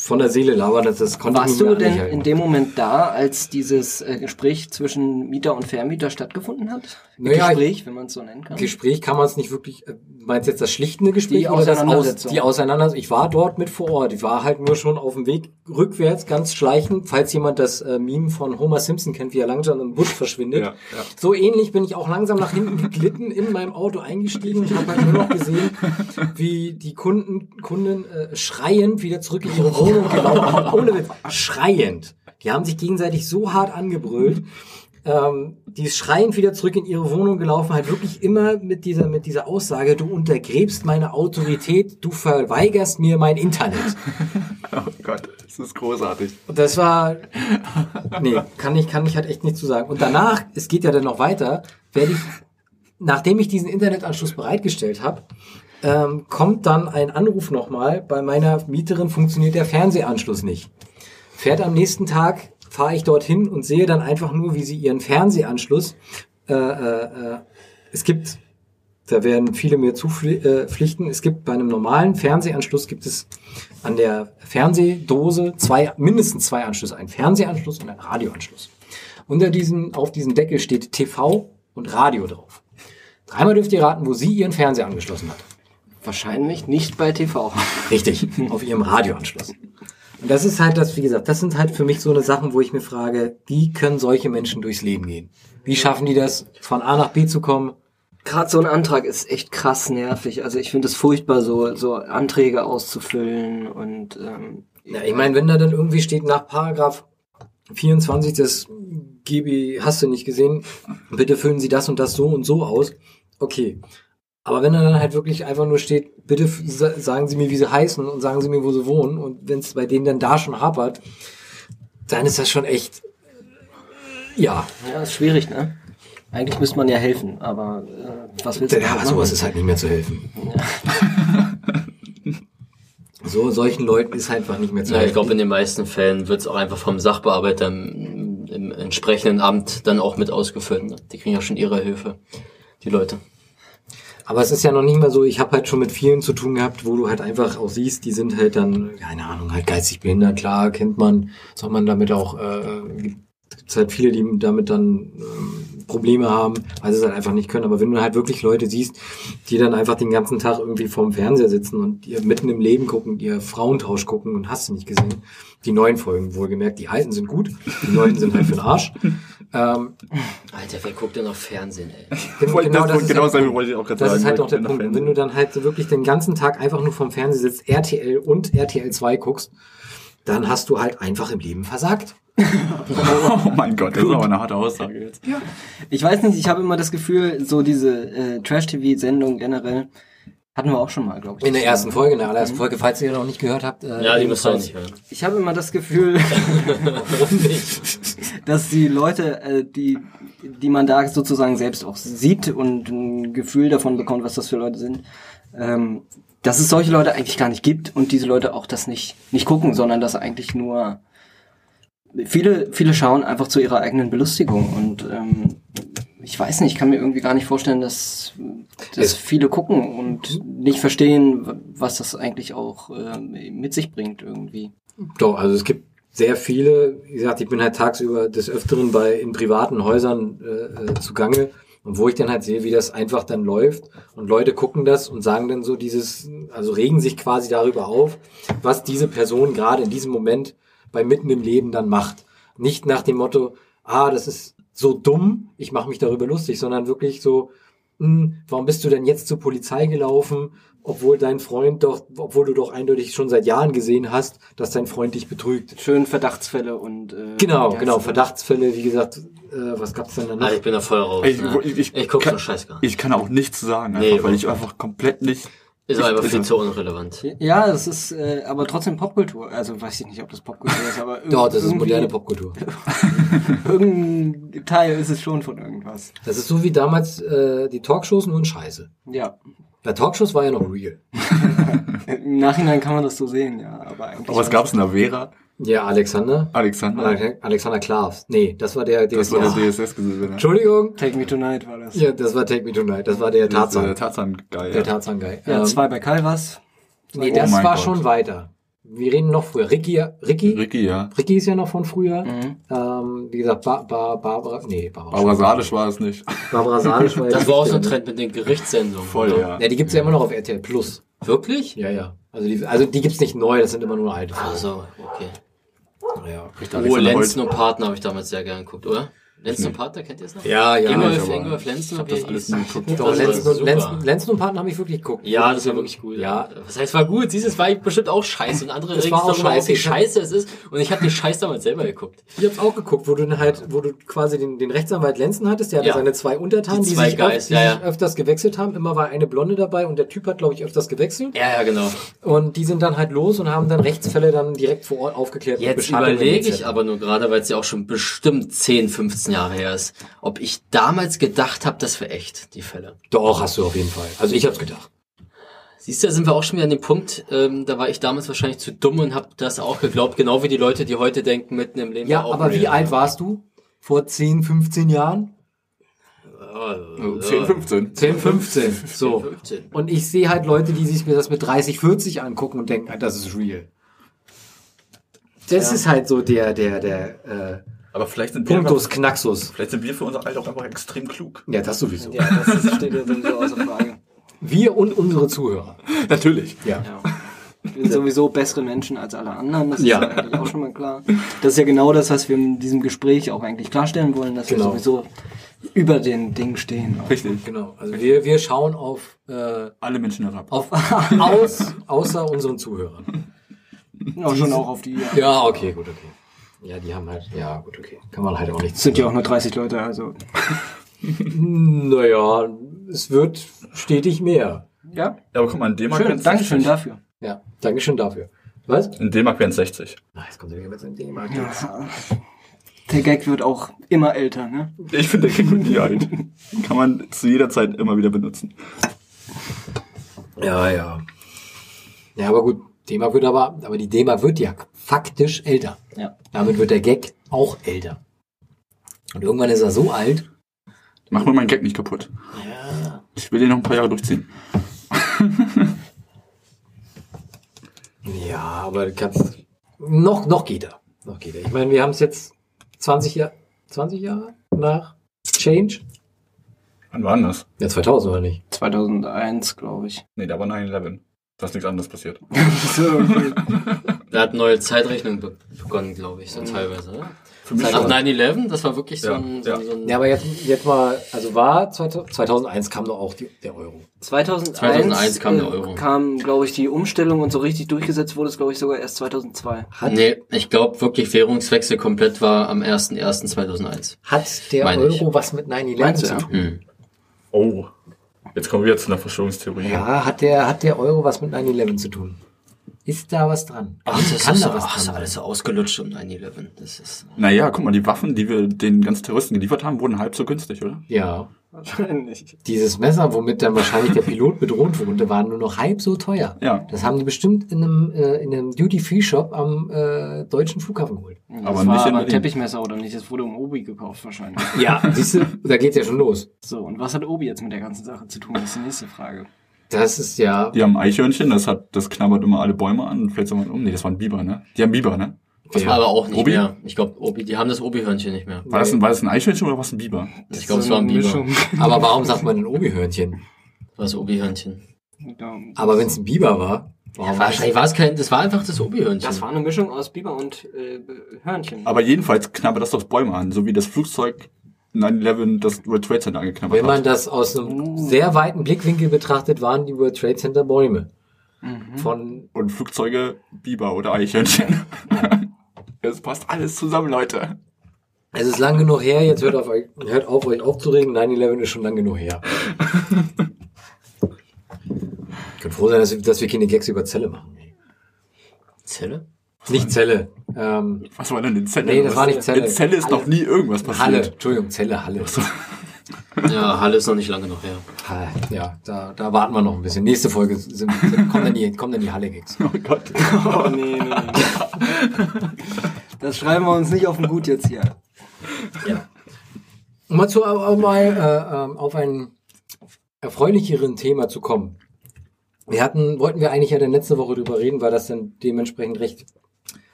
von der Seele labern, das, das konnte Warst du denn in dem Moment da, als dieses äh, Gespräch zwischen Mieter und Vermieter stattgefunden hat? Naja, Gespräch, wenn man es so nennen kann. Gespräch kann man es nicht wirklich, äh, meinst du jetzt das schlichtende Gespräch Die oder das Aus, die Auseinandersetzung? Ich war dort mit vor Ort. Ich war halt nur schon auf dem Weg rückwärts, ganz schleichend, falls jemand das äh, Meme von Homer Simpson kennt, wie er langsam im Busch verschwindet. Ja, ja. So ähnlich bin ich auch langsam nach hinten geglitten, in meinem Auto eingestiegen und habe halt nur noch gesehen, wie die Kunden, Kunden äh, schreiend wieder zurück in ihre Wohnung gelaufen haben. Ohne Witz, schreiend. Die haben sich gegenseitig so hart angebrüllt. Ähm, die ist schreiend wieder zurück in ihre Wohnung gelaufen, halt wirklich immer mit dieser, mit dieser Aussage, du untergräbst meine Autorität, du verweigerst mir mein Internet. Oh Gott, das ist großartig. Und das war, nee, kann ich, kann ich halt echt nicht zu sagen. Und danach, es geht ja dann noch weiter, werde ich, nachdem ich diesen Internetanschluss bereitgestellt habe, ähm, kommt dann ein Anruf nochmal, bei meiner Mieterin funktioniert der Fernsehanschluss nicht. Fährt am nächsten Tag, fahre ich dorthin und sehe dann einfach nur, wie sie ihren Fernsehanschluss, äh, äh, äh, es gibt, da werden viele mir zupflichten, es gibt bei einem normalen Fernsehanschluss gibt es an der Fernsehdose zwei, mindestens zwei Anschlüsse, einen Fernsehanschluss und einen Radioanschluss. Unter diesem, auf diesem Deckel steht TV und Radio drauf. Dreimal dürft ihr raten, wo sie ihren Fernseher angeschlossen hat. Wahrscheinlich nicht bei TV. Richtig, auf ihrem Radioanschluss. Und das ist halt das, wie gesagt, das sind halt für mich so eine Sachen, wo ich mir frage, wie können solche Menschen durchs Leben gehen? Wie schaffen die das, von A nach B zu kommen? Gerade so ein Antrag ist echt krass nervig. Also ich finde es furchtbar, so, so Anträge auszufüllen und ähm, Ja, ich meine, wenn da dann irgendwie steht nach Paragraph 24 des GB, hast du nicht gesehen, bitte füllen Sie das und das so und so aus. Okay. Aber wenn da dann halt wirklich einfach nur steht, bitte sagen Sie mir, wie Sie heißen und sagen Sie mir, wo Sie wohnen und wenn es bei denen dann da schon hapert, dann ist das schon echt, ja, ja, ist schwierig, ne? Eigentlich müsste man ja helfen, aber äh, was willst du ja, aber sowas ist halt nicht mehr zu helfen. So, solchen Leuten ist einfach nicht mehr zu Ja, ich helfen. glaube, in den meisten Fällen wird es auch einfach vom Sachbearbeiter im, im entsprechenden Amt dann auch mit ausgefüllt. Ne? Die kriegen ja schon ihre Hilfe, die Leute. Aber es ist ja noch nicht mal so, ich habe halt schon mit vielen zu tun gehabt, wo du halt einfach auch siehst, die sind halt dann, keine Ahnung, halt geistig behindert, klar, kennt man, soll man damit auch, äh, gibt halt viele, die damit dann ähm, Probleme haben, weil sie es halt einfach nicht können. Aber wenn du halt wirklich Leute siehst, die dann einfach den ganzen Tag irgendwie vorm Fernseher sitzen und ihr mitten im Leben gucken, ihr Frauentausch gucken und hast du nicht gesehen, die neuen Folgen wohlgemerkt, die alten sind gut, die neuen sind halt für den Arsch. Ähm, Alter, wer guckt denn noch Fernsehen, ey? genau das ist genau halt- sagen wollte ich auch gerade das sagen. ist halt auch der Punkt. Wenn du dann halt so wirklich den ganzen Tag einfach nur vom Fernseher sitzt, RTL und RTL 2 guckst, dann hast du halt einfach im Leben versagt. Oh mein Gott, das ist aber eine harte Aussage jetzt. Ich weiß nicht, ich habe immer das Gefühl, so diese äh, Trash-TV-Sendung generell hatten wir auch schon mal, glaube ich. In der ersten Folge, in der allerersten Folge, falls ihr noch nicht gehört habt. Äh, Ja, die müsst ihr nicht hören. Ich habe immer das Gefühl, dass die Leute, äh, die, die man da sozusagen selbst auch sieht und ein Gefühl davon bekommt, was das für Leute sind, ähm, dass es solche Leute eigentlich gar nicht gibt und diese Leute auch das nicht, nicht gucken, sondern dass eigentlich nur viele, viele schauen einfach zu ihrer eigenen Belustigung und ähm, ich weiß nicht, ich kann mir irgendwie gar nicht vorstellen, dass, dass Es- viele gucken und nicht verstehen, was das eigentlich auch ähm, mit sich bringt irgendwie. Doch, also es gibt sehr viele, wie gesagt, ich bin halt tagsüber des Öfteren bei in privaten Häusern äh, äh, zugange und wo ich dann halt sehe, wie das einfach dann läuft und Leute gucken das und sagen dann so dieses, also regen sich quasi darüber auf, was diese Person gerade in diesem Moment bei mitten im Leben dann macht. Nicht nach dem Motto, ah, das ist so dumm, ich mache mich darüber lustig, sondern wirklich so, hm, warum bist du denn jetzt zur Polizei gelaufen, obwohl dein Freund doch, obwohl du doch eindeutig schon seit Jahren gesehen hast, dass dein Freund dich betrügt. Schön Verdachtsfälle und äh, Genau, genau? Verdachtsfälle, wie gesagt, äh, was gab's denn da noch? Ah, ich bin da voll raus. Ich, ne? ich, ich, ich guck kann, so Scheiß gar nicht. ich kann auch nichts sagen, Nee, einfach, weil ich einfach komplett nicht. Ist ich- einfach viel zu unrelevant. Ja, das ist äh, aber trotzdem Popkultur. Also weiß ich nicht, ob das Popkultur ist, aber Doch, das ist moderne Popkultur. Irgendein Teil ist es schon von irgendwas. Das ist so wie damals äh, die Talkshows, nur in Scheiße. Ja. Bei Talkshows war ja noch real. Im Nachhinein kann man das so sehen, ja. Aber eigentlich. Aber was gab's denn da? Vera? Ja, Alexander. Alexander? Ale- Alexander Klavs. Nee, das war der Das war der DSDS. DSS-Gewinner. Entschuldigung. Take Me Tonight war das. Ja, das war Take Me Tonight. Das war der Tarzan. Tarzan. Der Tarzan, geil. Der Tarzan-Guy. Ja, Ähm, zwei bei Calvas. Nee, Oh das mein war Gott. schon weiter. Wir reden noch früher. Ricky, Ricky, Ricky, ja. Ricky ist ja noch von früher. Mhm. Ähm, wie gesagt, ba, ba, Barbara, nee, Barbara. Aber Salisch war es nicht. Barbara Salisch war ja Das war auch so ein Trend mit den Gerichtssendungen. Voll, oder? ja. Ja, die gibt's ja immer noch auf RTL Plus. Wirklich? Ja, ja. Also die, also die gibt's nicht neu, das sind immer nur alte Ach so, okay. Ja, Oh, Alexander Lenzen und Partner habe ich damals sehr gern geguckt, oder? Lenzen und Partner, kennt ihr es noch? ja, ja. Ingolf, Ingolf Lenzen, ich hab das alles nie geguckt. Doch, Lenzen. Lenzen, Lenzen und Partner habe ich wirklich geguckt. Ja, das war wirklich cool. Ja, Was heißt, war gut? Dieses war bestimmt auch scheiße. Und andere regen war sich auch darüber auf, wie scheiße. es ist. Und ich habe den Scheiß damals selber geguckt. Ich hab's auch geguckt, wo du dann halt, wo du quasi den, den Rechtsanwalt Lenzen hattest, der hatte Ja. seine zwei Untertanen, Die die, sich, Guys, öf ja, ja. öfters gewechselt haben. Immer war eine Blonde dabei und der Typ hat, glaube ich, öfters gewechselt. Ja, ja, genau. Und die sind dann halt los und haben dann Rechtsfälle dann direkt vor Ort aufgeklärt. Jetzt überlege ich aber nur gerade, weil es ja auch schon bestimmt 10, 15 Jahre her ist, ob ich damals gedacht habe, das wäre echt, die Fälle. Doch, hast du auf jeden Fall. Also ich hab's gedacht. Siehst du, da sind wir auch schon wieder an dem Punkt, ähm, da war ich damals wahrscheinlich zu dumm und habe das auch geglaubt, genau wie die Leute, die heute denken, mitten im Leben. Ja, aber wie alt warst du? Vor 10, 15 Jahren? Oh, 10, 15. 10, 15. So. 15. Und ich sehe halt Leute, die sich mir das mit 30, 40 angucken und denken, ah, das ist real. Das ist halt so der, der, der äh, Aber vielleicht sind, wir Punktus einfach, Knaxus. vielleicht sind wir für unser Alter auch einfach extrem klug. Ja, das sowieso. Ja, das ist, steht ja sowieso außer Frage. Wir und unsere Zuhörer. Natürlich. Ja. Wir sind sowieso bessere Menschen als alle anderen, das ist Ja. ja eigentlich auch schon mal klar. Das ist ja genau das, was wir in diesem Gespräch auch eigentlich klarstellen wollen, dass Genau. wir sowieso über den Ding stehen. Richtig. Genau. Also wir, wir schauen auf, äh, Alle Menschen herab. auf aus, außer unseren Zuhörern. Ja, schon auch auf die. Ja. Ja, okay, gut, okay. Ja, die haben halt, ja, gut, okay. Kann man halt auch nichts. Es sind ja auch nur 30 Leute, also. Naja, es wird stetig mehr. Ja, Ja, aber guck mal, in D-Mark schön. Dankeschön 60. dafür. Ja, Dankeschön dafür. Was? In D-Mark wären es 60. Na, jetzt kommt er wieder mit seinem Thema. Der Gag wird auch immer älter, ne? Ich finde, der Kick wird nie alt. Kann man zu jeder Zeit immer wieder benutzen. Ja, ja. Ja, aber gut, D-Mark wird aber, aber die D-Mark wird ja faktisch älter. Ja. Damit wird der Gag auch älter. Und irgendwann ist er so alt. Mach mir meinen Gag nicht kaputt. Ja. Ich will den noch ein paar Jahre durchziehen. Ja, aber du kannst, noch, noch geht er. Noch geht er. Ich meine, wir haben es jetzt 20 Jahre, 20 Jahre nach Change? Wann war denn das? Ja, 2000 oder nicht? 2001, glaube ich. Nee, da war 9-11. Da ist nichts anderes passiert. So, okay. Da hat neue Zeitrechnung be begonnen, glaube ich, so teilweise. Ne? Für mich Nach schon. 9-11, das war wirklich so Ja, ein, so, ja. so ein Ja, aber jetzt, jetzt mal, also war 2000, 2001 kam doch auch die, der Euro. 2001, 2001 kam der äh, Euro. kam, glaube ich, die Umstellung und so richtig durchgesetzt wurde es, glaube ich, sogar erst 2002. Hat, Nee, ich glaube wirklich Währungswechsel komplett war am 01.01.2001. hat der Meine ich. Euro was mit 9-11 Meinst du, zu tun? Hm. Oh. Jetzt kommen wir wieder zu einer Verschwörungstheorie. Ja, hat der, hat der Euro was mit 9-11 zu tun? Ist da was dran? Ach, das Kann ist, da so, was ach, dran ist alles so ausgelutscht um 9-11. Das ist, Naja, guck mal, die Waffen, die wir den ganzen Terroristen geliefert haben, wurden halb so günstig, oder? Ja. Wahrscheinlich. Dieses Messer, womit dann wahrscheinlich der Pilot bedroht wurde, war nur noch halb so teuer. Ja. Das haben die bestimmt in einem, äh, in einem Duty-Free-Shop am äh, deutschen Flughafen geholt. Das Aber war nicht aber ein. Teppichmesser oder nicht? Das wurde um Obi gekauft wahrscheinlich. Ja, siehst du, da geht's ja schon los. So, und was hat Obi jetzt mit der ganzen Sache zu tun? Das ist die nächste Frage. Das ist ja. Die haben ein Eichhörnchen, das hat, das knabbert immer alle Bäume an und fällt so mal um. Nee, das war ein Biber, ne? Die haben Biber, ne? Das Ja. war aber auch nicht Obi? mehr. Ich glaube, Obi, die haben das Obi-Hörnchen nicht mehr. War das, ein, war das ein Eichhörnchen oder was ein Biber? Ich glaube, es war ein Biber. Aber warum sagt man denn Obi-Hörnchen? Das Obi-Hörnchen. Ja, Aber wenn es ein Biber war, warum Wahrscheinlich war es kein, das war einfach das Obi-Hörnchen. das war eine Mischung aus Biber und äh, Hörnchen. Aber jedenfalls knabbert das doch Bäume an, so wie das Flugzeug 9-11 das World Trade Center angeknabbert Wenn man hat. das aus einem sehr weiten Blickwinkel betrachtet, waren die World Trade Center Bäume. Mhm. Von, Und Flugzeuge Biber oder Eichhörnchen. Es passt alles zusammen, Leute. es ist lang genug her, jetzt hört auf, euch, hört auf euch aufzuregen, 9-11 ist schon lang genug her. Ich kann froh sein, dass wir, dass wir keine Gags über Zelle machen. Zelle? Nicht Zelle. Ähm, Was war denn in Zelle? Nee, das Was- war nicht Zelle. In Zelle ist noch nie irgendwas passiert. Halle, Entschuldigung, Zelle, Halle. Ja, Halle ist noch nicht lange noch her. Ja, da, da warten wir noch ein bisschen. Nächste Folge sind, sind, kommen dann die, kommen dann die Halle-Gags. Oh Gott. Oh, nee, nee, nee. Das schreiben wir uns nicht auf den Gut jetzt hier. Um mal, zu, um mal äh, ähm, auf ein erfreulicheren Thema zu kommen. wir hatten, wollten wir eigentlich ja dann letzte Woche drüber reden, weil das dann dementsprechend recht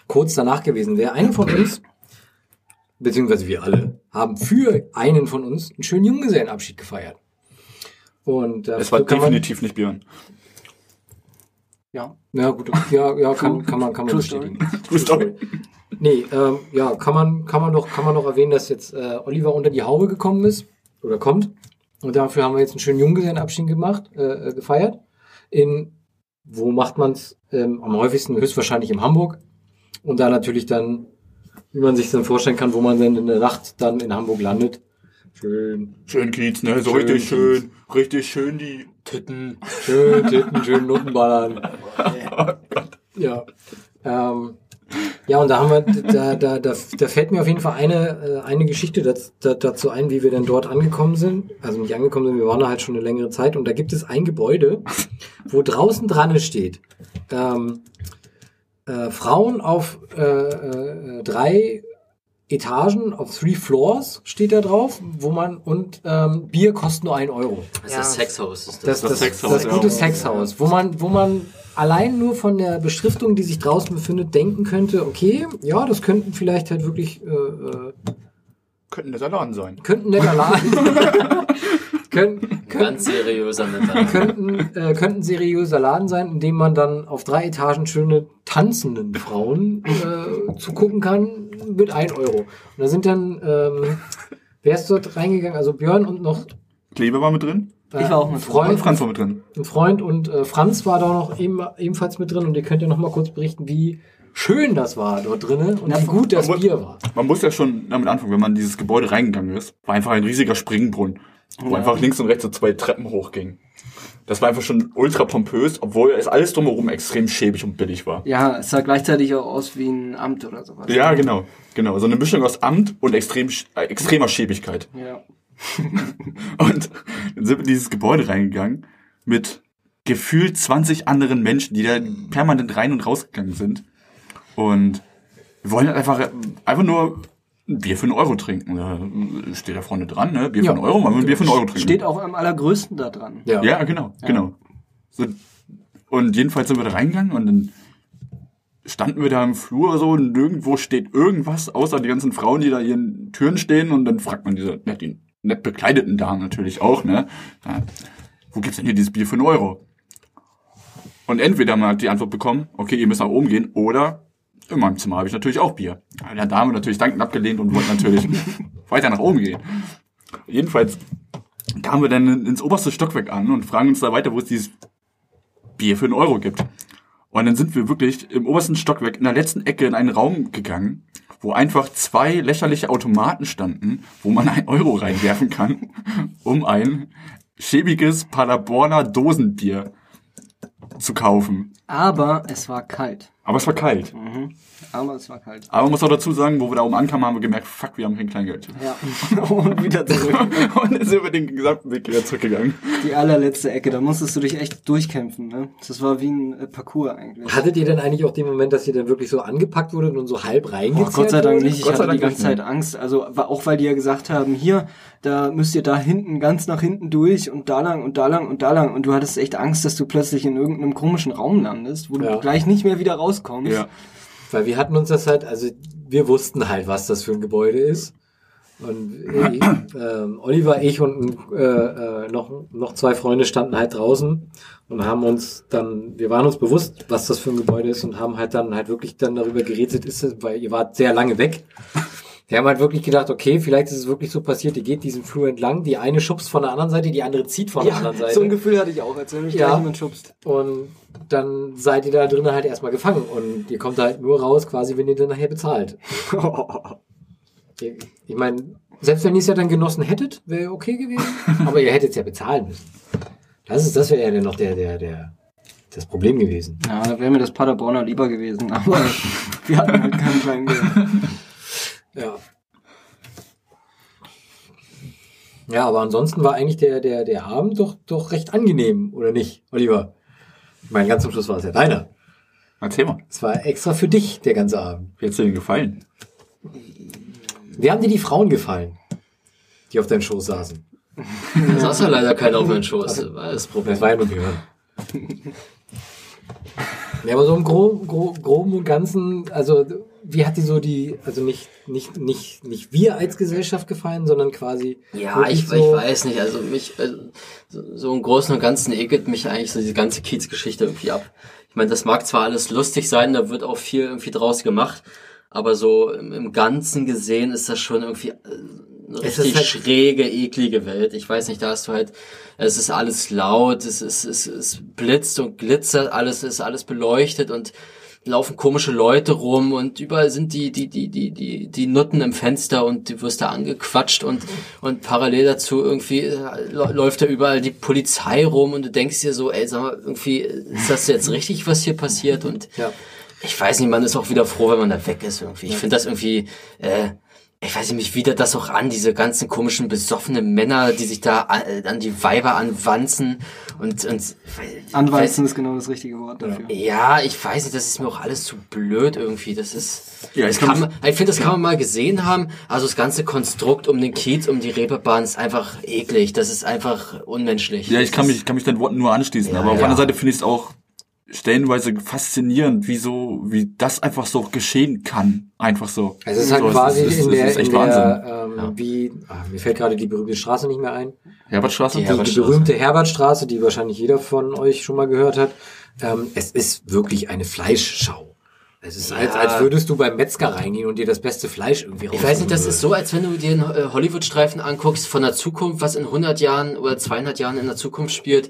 kurz danach gewesen wäre. Einer von uns, beziehungsweise wir alle, haben für einen von uns einen schönen Junggesellenabschied gefeiert. Und äh, Es war so man- definitiv nicht Björn. Ja. Ja, gut, ja, ja, kann, kann man, kann man True bestätigen. True Story. Nee, ähm, ja, kann man, kann man doch, kann man doch erwähnen, dass jetzt äh, Oliver unter die Haube gekommen ist oder kommt. Und dafür haben wir jetzt einen schönen Junggesellenabschied gemacht, äh, äh, gefeiert. In, wo macht man's? Ähm, am häufigsten höchstwahrscheinlich in Hamburg. Und da natürlich dann, wie man sich dann vorstellen kann, wo man dann in der Nacht dann in Hamburg landet. Schön, Schön Kiez, ne? So Schön richtig Kiez. schön. Richtig schön die. Titten. schön Titten, schön Nuttenballern. Ja. Ähm, ja, und da haben wir, da, da, da, da fällt mir auf jeden Fall eine, äh, eine Geschichte dazu ein, wie wir denn dort angekommen sind. Also nicht angekommen sind, wir waren da halt schon eine längere Zeit. Und da gibt es ein Gebäude, wo draußen dran steht, ähm, äh, Frauen auf äh, äh, drei Etagen, auf three floors steht da drauf, wo man, und ähm, Bier kostet nur ein Euro. Das Ja. ist Sexhaus. Ist Das, das. das, das, Sexhaus, das ja. gute Sexhaus, wo man, wo man allein nur von der Beschriftung, die sich draußen befindet, denken könnte, okay, ja, das könnten vielleicht halt wirklich, äh, äh, Könnten der Laden sein. könnten netter Laden, könnten, könnten, Ganz seriöser Mittag. könnten, äh, könnten seriöser Laden sein, in dem man dann auf drei Etagen schöne tanzenden Frauen äh, zugucken kann mit ein Euro. Und da sind dann, ähm, wer ist dort reingegangen? Also Björn und noch Klebe war mit drin. äh, Ich war auch mit. Freund, Und Franz war mit drin. ein Freund und äh, Franz war da noch eben, ebenfalls mit drin und ihr könnt ja noch mal kurz berichten, wie schön das war dort drinnen und Na, wie gut das aber- Bier war. Man muss ja schon damit anfangen, wenn man in dieses Gebäude reingegangen ist, war einfach ein riesiger Springbrunnen, wo einfach links und rechts so zwei Treppen hochgingen. Das war einfach schon ultra pompös, obwohl es alles drumherum extrem schäbig und billig war. Ja, es sah gleichzeitig auch aus wie ein Amt oder sowas. Ja, genau, genau. So eine Mischung aus Amt und extrem, äh, extremer Schäbigkeit. Ja. Und dann sind wir in dieses Gebäude reingegangen mit gefühlt 20 anderen Menschen, die da permanent rein und rausgegangen sind. Und wir wollen halt einfach, einfach nur ein Bier für einen Euro trinken. Da steht da vorne dran, ne? Bier Ja. für einen Euro, wollen wir ein Bier für einen Euro trinken. Steht auch am allergrößten da dran. Ja. Ja, genau, genau. So, und jedenfalls sind wir da reingegangen und dann standen wir da im Flur so und nirgendwo steht irgendwas, außer die ganzen Frauen, die da ihren Türen stehen und dann fragt man diese nett, die nett bekleideten Damen natürlich auch, ne? Ja, wo gibt's denn hier dieses Bier für einen Euro? Und entweder man hat die Antwort bekommen, okay, ihr müsst nach oben gehen, oder in meinem Zimmer habe ich natürlich auch Bier. Aber der Dame natürlich dankend abgelehnt und wollte natürlich weiter nach oben gehen. Jedenfalls kamen wir dann ins oberste Stockwerk an und fragen uns da weiter, wo es dieses Bier für einen Euro gibt. Und dann sind wir wirklich im obersten Stockwerk in der letzten Ecke in einen Raum gegangen, wo einfach zwei lächerliche Automaten standen, wo man einen Euro reinwerfen kann, um ein schäbiges Paderborner Dosenbier zu kaufen. Aber es war kalt. Aber es war kalt. Aber es war kalt. Aber man muss auch dazu sagen, wo wir da oben ankamen, haben wir gemerkt, fuck, wir haben kein Kleingeld. Ja. Und wieder zurück. Und dann sind wir den gesamten Weg wieder zurückgegangen. Die allerletzte Ecke, da musstest du dich echt durchkämpfen, ne? Das war wie ein äh, Parcours eigentlich. Hattet ihr denn eigentlich auch den Moment, dass ihr dann wirklich so angepackt wurdet und so halb Boah, reingezerrt Gott sei Dank nicht. Ich Gott sei hatte die ganze nicht, Zeit Angst. Also auch weil die ja gesagt haben, hier, da müsst ihr da hinten, ganz nach hinten durch und da lang und da lang und da lang. Und du hattest echt Angst, dass du plötzlich in irgendeinem komischen Raum landest, wo Ja. du gleich nicht mehr wieder rauskommst. Ja. Weil wir hatten uns das halt, also wir wussten halt, was das für ein Gebäude ist. Und äh, ähm, Oliver, ich und äh, äh, noch, noch zwei Freunde standen halt draußen und haben uns dann, wir waren uns bewusst, was das für ein Gebäude ist und haben halt dann halt wirklich dann darüber geredet, ist es, weil ihr wart sehr lange weg. Wir haben halt wirklich gedacht, okay, vielleicht ist es wirklich so passiert, ihr geht diesen Flur entlang, die eine schubst von der anderen Seite, die andere zieht von der anderen Seite. so ein Gefühl hatte ich auch, als wenn mich Ja. jemand schubst. Und dann seid ihr da drinnen halt erstmal gefangen und ihr kommt halt nur raus, quasi, wenn ihr dann nachher bezahlt. Ich meine, selbst wenn ihr es ja dann genossen hättet, wäre okay gewesen, aber ihr hättet es ja bezahlen müssen. Das ist, das wäre ja dann noch der, der, der, das Problem gewesen. Ja, da wäre mir das Paderborner lieber gewesen, aber wir hatten halt keinen kleinen Geld. Ja. Ja, aber ansonsten war eigentlich der, der, der Abend doch, doch recht angenehm, oder nicht, Oliver? Ich meine, ganz zum Schluss war es ja deiner. Erzähl mal. Es war extra für dich, der ganze Abend. Wie hat's dir denn gefallen? Wie haben dir die Frauen gefallen, die auf deinem Schoß saßen? Da saß ja leider keiner auf meinem Schoß. Das war das Problem. Das war ja nur Björn. Ja, aber so im Gro Gro Groben und Ganzen, also wie hat die so die, also nicht, nicht, nicht, nicht wir als Gesellschaft gefallen, sondern quasi. Ja, ich, ich weiß nicht. Also mich, also, so, so im Großen und Ganzen ekelt mich eigentlich so diese ganze Kiezgeschichte irgendwie ab. Ich meine, das mag zwar alles lustig sein, da wird auch viel irgendwie draus gemacht, aber so im, im Ganzen gesehen ist das schon irgendwie äh, eine ist richtig halt- schräge, eklige Welt. Ich weiß nicht, da hast du halt, es ist alles laut, es ist, es, es blitzt und glitzert, alles ist alles beleuchtet und laufen komische Leute rum und überall sind die, die, die, die, die, die Nutten im Fenster und du wirst da angequatscht und, und parallel dazu irgendwie äh, lä- läuft da überall die Polizei rum und du denkst dir so, ey, sag mal, irgendwie, ist das jetzt richtig, was hier passiert? Und Ja. ich weiß nicht, man ist auch wieder froh, wenn man da weg ist irgendwie. Ich finde das irgendwie, äh, ich weiß nicht, mich widert das auch an, diese ganzen komischen besoffenen Männer, die sich da an, an die Weiber anwanzen und, und Anweizen ist genau das richtige Wort dafür. ja, ich weiß nicht, das ist mir auch alles zu blöd irgendwie. Das ist. Ja, das ich kann man, ich finde, das kann man mal gesehen haben. Also das ganze Konstrukt um den Kiez, um die Reeperbahn ist einfach eklig. Das ist einfach unmenschlich. Ja, ich kann mich, kann mich deinen Worten nur anschließen, Ja, aber auf ja. der anderen Seite finde ich es auch stellenweise faszinierend, wie so, wie das einfach so geschehen kann. Einfach so. Also es ist halt so, quasi es ist, in es der, ist echt in Wahnsinn. der ähm, wie, ah, mir fällt gerade die berühmte Straße nicht mehr ein. Herbertstraße? Die Die, die Herbertstraße. berühmte Herbertstraße, die wahrscheinlich jeder von euch schon mal gehört hat. Ähm, es ist wirklich eine Fleischschau. Es ist, als, Ja. als würdest du beim Metzger reingehen und dir das beste Fleisch irgendwie Ich weiß nicht, das ist so, als wenn du dir einen äh, Hollywood-Streifen anguckst von der Zukunft, was in 100 Jahren oder 200 Jahren in der Zukunft spielt.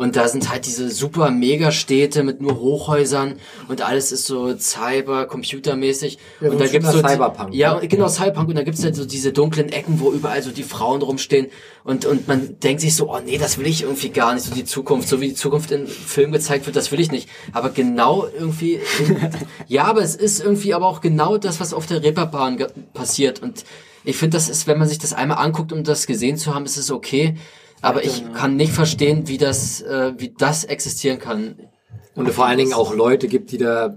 Und da sind halt diese super Megastädte mit nur Hochhäusern und alles ist so cyber, computermäßig. Ja, und da gibt's so die- Cyberpunk. Ja, genau, Cyberpunk. Und da gibt's halt so diese dunklen Ecken, wo überall so die Frauen rumstehen. Und, und man denkt sich so, oh nee, das will ich irgendwie gar nicht. So die Zukunft, so wie die Zukunft in Filmen gezeigt wird, das will ich nicht. Aber genau irgendwie, ja, aber es ist irgendwie aber auch genau das, was auf der Reeperbahn passiert. Und ich finde, das ist, wenn man sich das einmal anguckt, um das gesehen zu haben, ist es okay. Aber ich kann nicht verstehen, wie das, äh, wie das existieren kann. Und vor allen Dingen auch Leute gibt, die da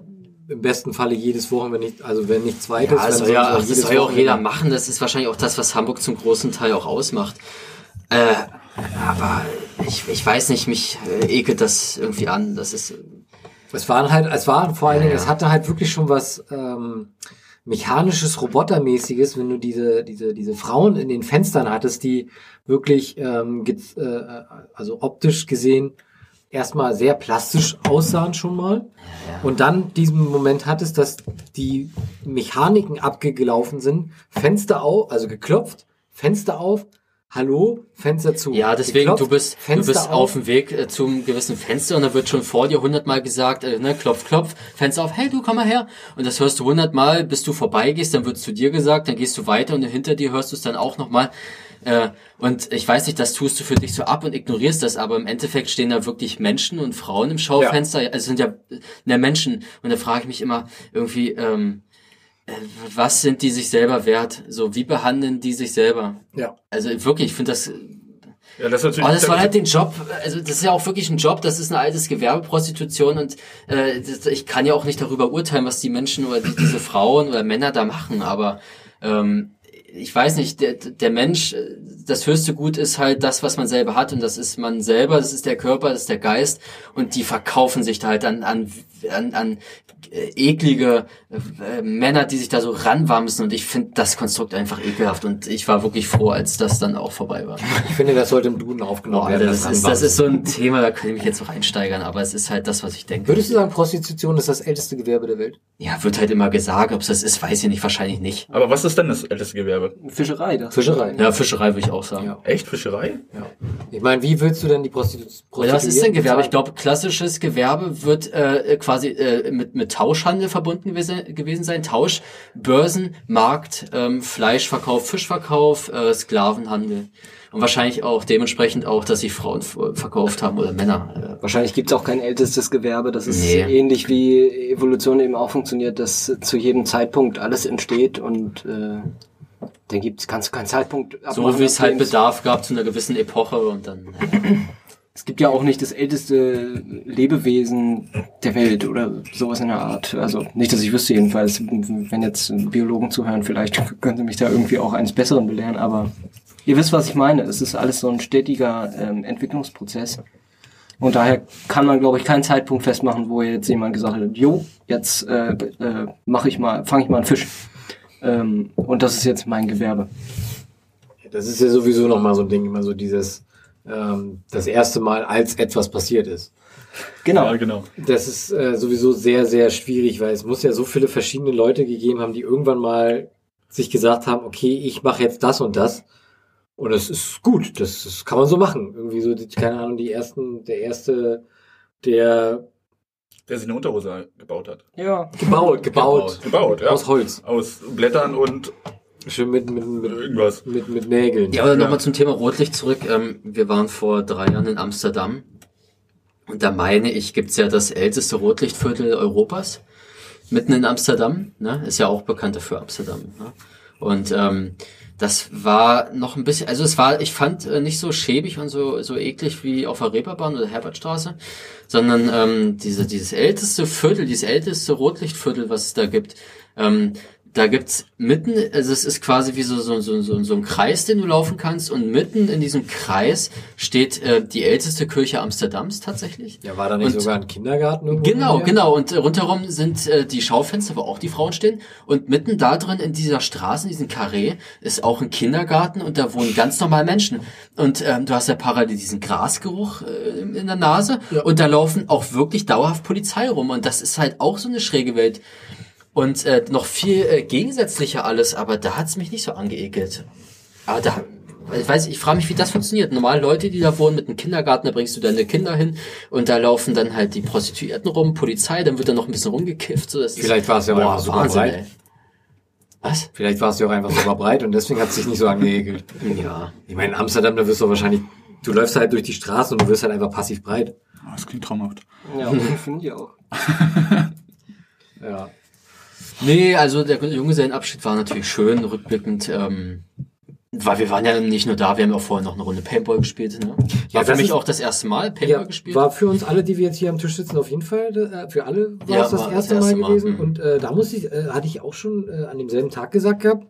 im besten Falle jedes Wochenende, wenn nicht, also wenn nicht zweites, Ja, das dann soll ja, das soll ja auch jeder machen. Das ist wahrscheinlich auch das, was Hamburg zum großen Teil auch ausmacht. Äh, aber ich, ich weiß nicht, mich äh, ekelt das irgendwie an. Das ist, Es waren halt, es war vor allen Ja, Dingen, ja. es hatte halt wirklich schon was ähm, mechanisches, robotermäßiges, wenn du diese, diese, diese Frauen in den Fenstern hattest, die wirklich, ähm, ge- äh, also optisch gesehen, erstmal sehr plastisch aussahen schon mal. Und dann diesen Moment hattest, dass die Mechaniken abgelaufen sind, Fenster auf, also geklopft, Fenster auf, hallo, Fenster zu. ja, deswegen, Geklopft, du bist, Fenster du bist auf dem Weg äh, zum gewissen Fenster und da wird schon vor dir hundertmal gesagt, äh, ne, klopf, klopf, Fenster auf, hey, du, komm mal her. Und das hörst du hundertmal, bis du vorbeigehst, dann wird zu dir gesagt, dann gehst du weiter und hinter dir hörst du es dann auch nochmal. Äh, und ich weiß nicht, das tust du für dich so ab und ignorierst das, aber im Endeffekt stehen da wirklich Menschen und Frauen im Schaufenster. Also es sind ja, ne, Menschen. Und da frage ich mich immer irgendwie, ähm, äh, was sind die sich selber wert? So, wie behandeln die sich selber? Ja. Also wirklich, ich finde das Ja, das ist natürlich. aber das soll halt den Job, also das ist ja auch wirklich ein Job, das ist eine altes Gewerbeprostitution und äh, das, ich kann ja auch nicht darüber urteilen, was die Menschen oder die, diese Frauen oder Männer da machen, aber ähm, ich weiß nicht, der, der Mensch, äh, das höchste Gut ist halt das, was man selber hat und das ist man selber, das ist der Körper, das ist der Geist und die verkaufen sich da halt an, an, an, an äh, eklige äh, Männer, die sich da so ranwamsen und ich finde das Konstrukt einfach ekelhaft und ich war wirklich froh, als das dann auch vorbei war. Ich finde, das sollte im Duden aufgenommen Boah, werden. Alter, das, ist, das ist so ein Thema, da könnte ich mich jetzt noch einsteigern, aber es ist halt das, was ich denke. Würdest du sagen, Prostitution ist das älteste Gewerbe der Welt? Ja, wird halt immer gesagt, ob es das ist, weiß ich nicht, wahrscheinlich nicht. Aber was ist denn das älteste Gewerbe? Fischerei, das. Fischerei. Ja, Fischerei würde ich auch sagen. Ja. Echt Fischerei? Ja. Ich meine, wie willst du denn die Prostitu Oder was ist denn Gewerbe? Ich glaube, klassisches Gewerbe wird äh, quasi äh, mit, mit Tauschhandel verbunden gewesen, gewesen sein. Tausch, Börsen, Markt, ähm, Fleischverkauf, Fischverkauf, äh, Sklavenhandel. Und wahrscheinlich auch dementsprechend auch, dass sie Frauen verkauft haben oder Männer. Wahrscheinlich gibt's auch kein ältestes Gewerbe. Das ist Nee. ähnlich wie Evolution eben auch funktioniert, dass zu jedem Zeitpunkt alles entsteht und äh, dann gibt's kannst du keinen Zeitpunkt so wie es halt Bedarf gab zu einer gewissen Epoche und dann. Äh, Es gibt ja auch nicht das älteste Lebewesen der Welt oder sowas in der Art. Also nicht, dass ich wüsste jedenfalls. Wenn jetzt Biologen zuhören, vielleicht können sie mich da irgendwie auch eines Besseren belehren. Aber ihr wisst, was ich meine. Es ist alles so ein stetiger ähm, Entwicklungsprozess. Und daher kann man, glaube ich, keinen Zeitpunkt festmachen, wo jetzt jemand gesagt hat, jo, jetzt äh, äh, mache ich mal, fange ich mal einen Fisch. Ähm, und das ist jetzt mein Gewerbe. Das ist ja sowieso nochmal so ein Ding, immer so dieses, ähm, das erste Mal, als etwas passiert ist. Genau. Ja, genau. Das ist äh, sowieso sehr, sehr schwierig, weil es muss ja so viele verschiedene Leute gegeben haben, die irgendwann mal sich gesagt haben, okay, ich mache jetzt das und das. Und das ist gut, das, das kann man so machen. Irgendwie so, die, keine Ahnung, die ersten, der erste, der Der sich eine Unterhose gebaut hat. Ja. gebaut, gebaut, Gebaut, ja. aus Holz. Aus Blättern und Schön mit, mit, mit, irgendwas. mit, mit Nägeln. Ja, aber nochmal zum Thema Rotlicht zurück. Ähm, wir waren vor drei Jahren in Amsterdam. Und da meine ich, gibt's ja das älteste Rotlichtviertel Europas. Mitten in Amsterdam. Ne? Ist ja auch bekannt dafür Amsterdam. Ne? Und ähm, das war noch ein bisschen, also es war, ich fand äh, nicht so schäbig und so so eklig wie auf der Reeperbahn oder Herbertstraße, sondern ähm, diese dieses älteste Viertel, dieses älteste Rotlichtviertel, was es da gibt, ähm, da gibt's mitten, also es ist quasi wie so, so, so, so, so ein Kreis, den du laufen kannst und mitten in diesem Kreis steht äh, die älteste Kirche Amsterdams tatsächlich. Ja, war da nicht Und- sogar ein Kindergarten irgendwo? Genau, hier? genau. Und äh, rundherum sind äh, die Schaufenster, wo auch die Frauen stehen. Und mitten da drin in dieser Straße, in diesem Karree, ist auch ein Kindergarten und da wohnen ganz normal Menschen. Und ähm, du hast ja parallel diesen Grasgeruch äh, in der Nase. Und da laufen auch wirklich dauerhaft Polizei rum. Und das ist halt auch so eine schräge Welt. Und äh, noch viel äh, gegensätzlicher alles, aber da hat's mich nicht so angeekelt. Aber da, ich weiß, ich frage mich, wie das funktioniert. Normal Leute, die da wohnen mit einem Kindergarten, da bringst du deine Kinder hin und da laufen dann halt die Prostituierten rum, Polizei, dann wird da noch ein bisschen rumgekifft. So, das Vielleicht war es ja auch Boah, einfach super Wahnsinn, breit. ey. Was? Vielleicht war es ja auch einfach super breit und deswegen hat es sich nicht so angeekelt. Ja. Ich meine, in Amsterdam, da wirst du wahrscheinlich, du läufst halt durch die Straßen und du wirst halt einfach passiv breit. Oh, das klingt traumhaft. Ja, finde ich auch. Ja. Nee, also der Junggesellenabschied war natürlich schön, rückblickend. Ähm, weil wir waren ja nicht nur da, wir haben auch vorher noch eine Runde Paintball gespielt. Ne? War Ja, für mich auch das erste Mal Paintball ja, gespielt. war für uns alle, die wir jetzt hier am Tisch sitzen, auf jeden Fall, äh, für alle war Ja, es das war erste, das erste Mal Mal, gewesen. mhm. Und äh, da muss ich, äh, hatte ich auch schon äh, an demselben Tag gesagt gehabt,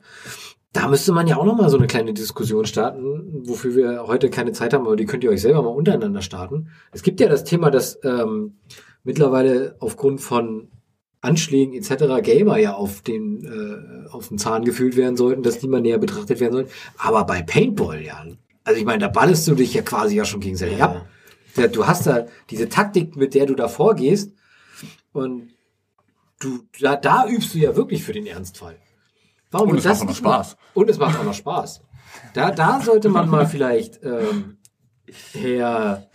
da müsste man ja auch noch mal so eine kleine Diskussion starten, wofür wir heute keine Zeit haben, aber die könnt ihr euch selber mal untereinander starten. Es gibt ja das Thema, dass ähm, mittlerweile aufgrund von Anschlägen etc. Gamer ja auf den äh, auf den Zahn gefühlt werden sollten, dass die mal näher betrachtet werden sollten. Aber bei Paintball ja, also ich meine, da ballest du dich ja quasi ja schon gegenseitig Ja. ab. Ja, du hast da diese Taktik, mit der du da vorgehst und du da, da übst du ja wirklich für den Ernstfall. Warum Und es macht auch noch Spaß. mal- Und es macht auch noch Spaß. Da, da sollte man mal vielleicht ähm, Herr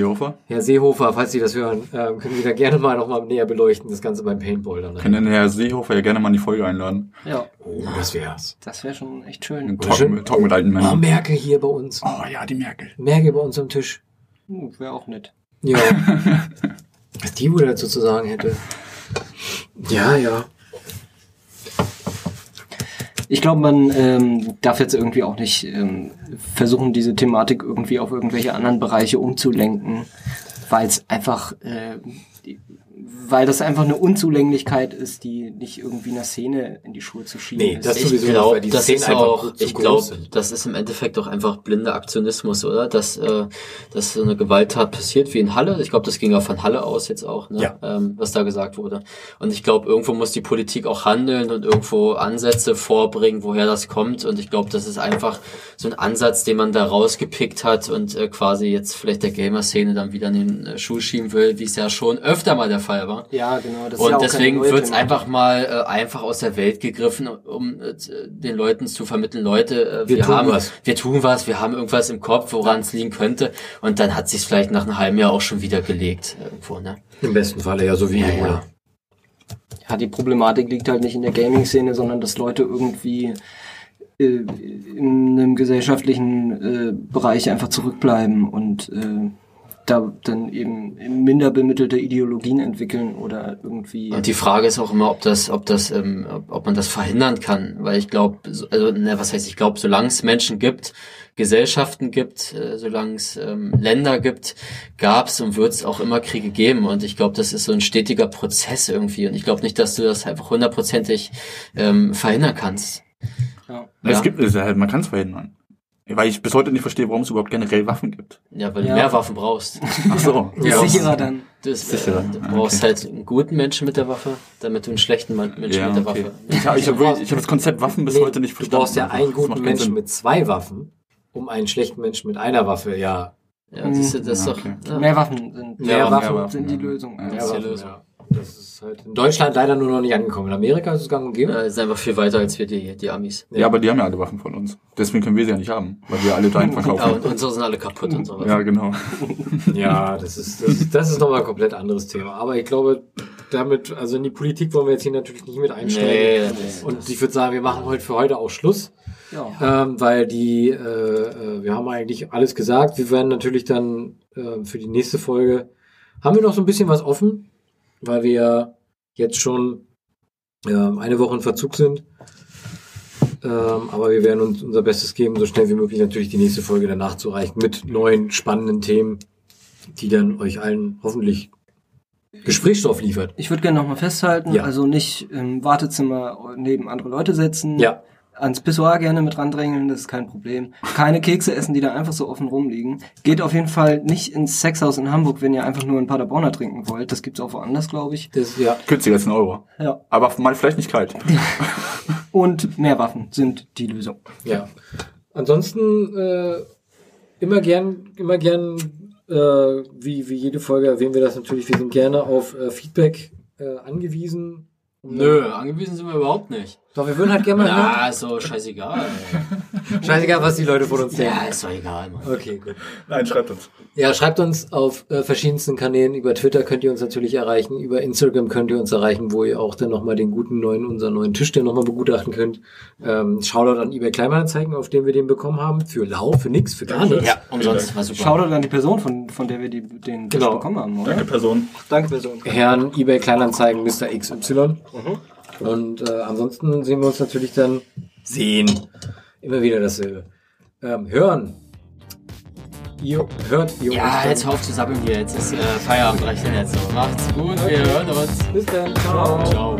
Seehofer? Herr Seehofer, falls Sie das hören, ähm, können Sie da gerne mal noch mal näher beleuchten, das Ganze beim Paintball dann. Können den Herr Seehofer ja gerne mal in die Folge einladen. Ja, Oh, das wär's. das wäre schon echt schön. Talk, schön- Talk mit alten Oh, Männern. Merkel hier bei uns. Oh ja, die Merkel. Merkel bei uns am Tisch. Hm, wäre auch nett. Ja. Was die wohl dazu zu sagen hätte. Ja, ja. Ich glaube, man ähm, darf jetzt irgendwie auch nicht ähm, versuchen, diese Thematik irgendwie auf irgendwelche anderen Bereiche umzulenken, weil es einfach, äh, weil das einfach eine Unzulänglichkeit ist, die nicht irgendwie einer Szene in die Schuhe zu schieben Nee, ist. das ich sowieso die das ist auch, ich glaube, das ist im Endeffekt auch einfach blinder Aktionismus, oder? Dass, äh, dass so eine Gewalttat passiert wie in Halle. Ich glaube, das ging auch von Halle aus jetzt auch, ne? Ja. ähm, was da gesagt wurde. Und ich glaube, irgendwo muss die Politik auch handeln und irgendwo Ansätze vorbringen, woher das kommt. Und ich glaube, das ist einfach so ein Ansatz, den man da rausgepickt hat und äh, quasi jetzt vielleicht der Gamer-Szene dann wieder in den äh, Schuh schieben will, wie es ja schon öfter mal der Fall war. ja, genau. Das ist Und ja auch keine deswegen wird's Thematik. einfach mal äh, einfach aus der Welt gegriffen, um äh, den Leuten zu vermitteln, Leute, äh, Wir wir, tun haben was. wir tun was, wir haben irgendwas im Kopf, woran es liegen könnte. Und dann hat sich's vielleicht nach einem halben Jahr auch schon wieder gelegt irgendwo, ne? Im besten Falle ja so wie Ja, ja. Ja, die Problematik liegt halt nicht in der Gaming-Szene, sondern dass Leute irgendwie äh, in einem gesellschaftlichen äh, Bereich einfach zurückbleiben und äh, da dann eben minder bemittelte Ideologien entwickeln oder irgendwie. Und die Frage ist auch immer, ob das, ob das, ähm, ob, ob man das verhindern kann, weil ich glaube, also ne, was heißt, ich glaube, solange es Menschen gibt, Gesellschaften gibt, äh, solange es ähm, Länder gibt, gab es und wird es auch immer Kriege geben. Und ich glaube, das ist so ein stetiger Prozess irgendwie. Und ich glaube nicht, dass du das einfach hundertprozentig ähm, verhindern kannst. ja. Es gibt es ja halt, man kann es verhindern. Weil ich bis heute nicht verstehe, warum es überhaupt generell Waffen gibt. Ja, weil du Ja. mehr Waffen brauchst. Ach so. Ist sicherer dann. Das, Sicherer, äh, du ah, brauchst halt einen guten Menschen mit der Waffe, damit du einen schlechten Mann- Menschen Ja, mit der okay. Waffe. Ich habe ich hab ich hab das Konzept Waffen bis Nee, heute nicht Du verstanden. brauchst ja einfach. einen Das guten Menschen Sinn. mit zwei Waffen, um einen schlechten Menschen mit einer Waffe, ja. Ja, du, das ist Ja, doch. okay. Ja. Mehr Waffen sind, Mehr Ja, Waffen mehr Waffen. sind die Lösung. Das Mehr ist die Lösung. Ja. Das ist halt in Deutschland leider nur noch nicht angekommen. In Amerika ist es gang und gäbe. Ja, ist einfach viel weiter als wir die, die Amis. Ja, aber die haben ja alle Waffen von uns. Deswegen können wir sie ja nicht haben, weil wir alle dahin Ja, verkaufen. und unsere sind alle kaputt und so. Ja, genau. Ja, das ist, das, das ist nochmal ein komplett anderes Thema. Aber ich glaube, damit, also in die Politik wollen wir jetzt hier natürlich nicht mit einsteigen. Nee, und ich würde sagen, wir machen heute für heute auch Schluss. Ja. Ähm, weil die, äh, äh, wir haben eigentlich alles gesagt. Wir werden natürlich dann äh, für die nächste Folge, haben wir noch so ein bisschen was offen, weil wir jetzt schon ähm, eine Woche in Verzug sind. Ähm, aber wir werden uns unser Bestes geben, so schnell wie möglich natürlich die nächste Folge danach zu erreichen mit neuen spannenden Themen, die dann euch allen hoffentlich Gesprächsstoff liefert. Ich würde gerne nochmal festhalten, Ja. also nicht im Wartezimmer neben andere Leute setzen. Ja. Ans Pissoir gerne mit randrängeln, das ist kein Problem. Keine Kekse essen, die da einfach so offen rumliegen. Geht auf jeden Fall nicht ins Sexhaus in Hamburg, wenn ihr einfach nur ein Paderborner trinken wollt. Das gibt's auch woanders, glaube ich. Das, ja. Günstiger als ein Euro. Ja. Aber mal vielleicht nicht kalt. Und mehr Waffen sind die Lösung. Ja. Ansonsten äh, immer gern, immer gern, äh, wie, wie jede Folge erwähnen wir das natürlich, wir sind gerne auf äh, Feedback äh, angewiesen. Nö, angewiesen sind wir überhaupt nicht. Doch, wir würden halt gerne mal hören. Ja, ist so scheißegal. ey. Scheißegal, was die Leute von uns denken. Ja, ist doch egal, Mann. Okay, gut. Nein, schreibt uns. Ja, schreibt uns auf äh, verschiedensten Kanälen. Über Twitter könnt ihr uns natürlich erreichen. Über Instagram könnt ihr uns erreichen, wo ihr auch dann nochmal den guten neuen, unseren neuen Tisch dann nochmal begutachten könnt. Ähm, Shoutout an eBay Kleinanzeigen, auf den wir den bekommen haben. Für lau, für nix, für gar nichts. Ja, umsonst war super. Shoutout an die Person, von, von der wir die, den Tisch Genau. bekommen haben, oder? Danke, Person. Danke, Person. Herrn eBay Kleinanzeigen Mr. XY. Und äh, ansonsten sehen wir uns natürlich dann sehen. Immer wieder dasselbe. Ähm, hören. Ihr hört ihr Ja, uns jetzt hör auf zu sabbeln hier. Jetzt ist äh, Feierabend, reicht denn jetzt so. Macht's gut, wir hören uns. Bis dann. Ciao. Ciao.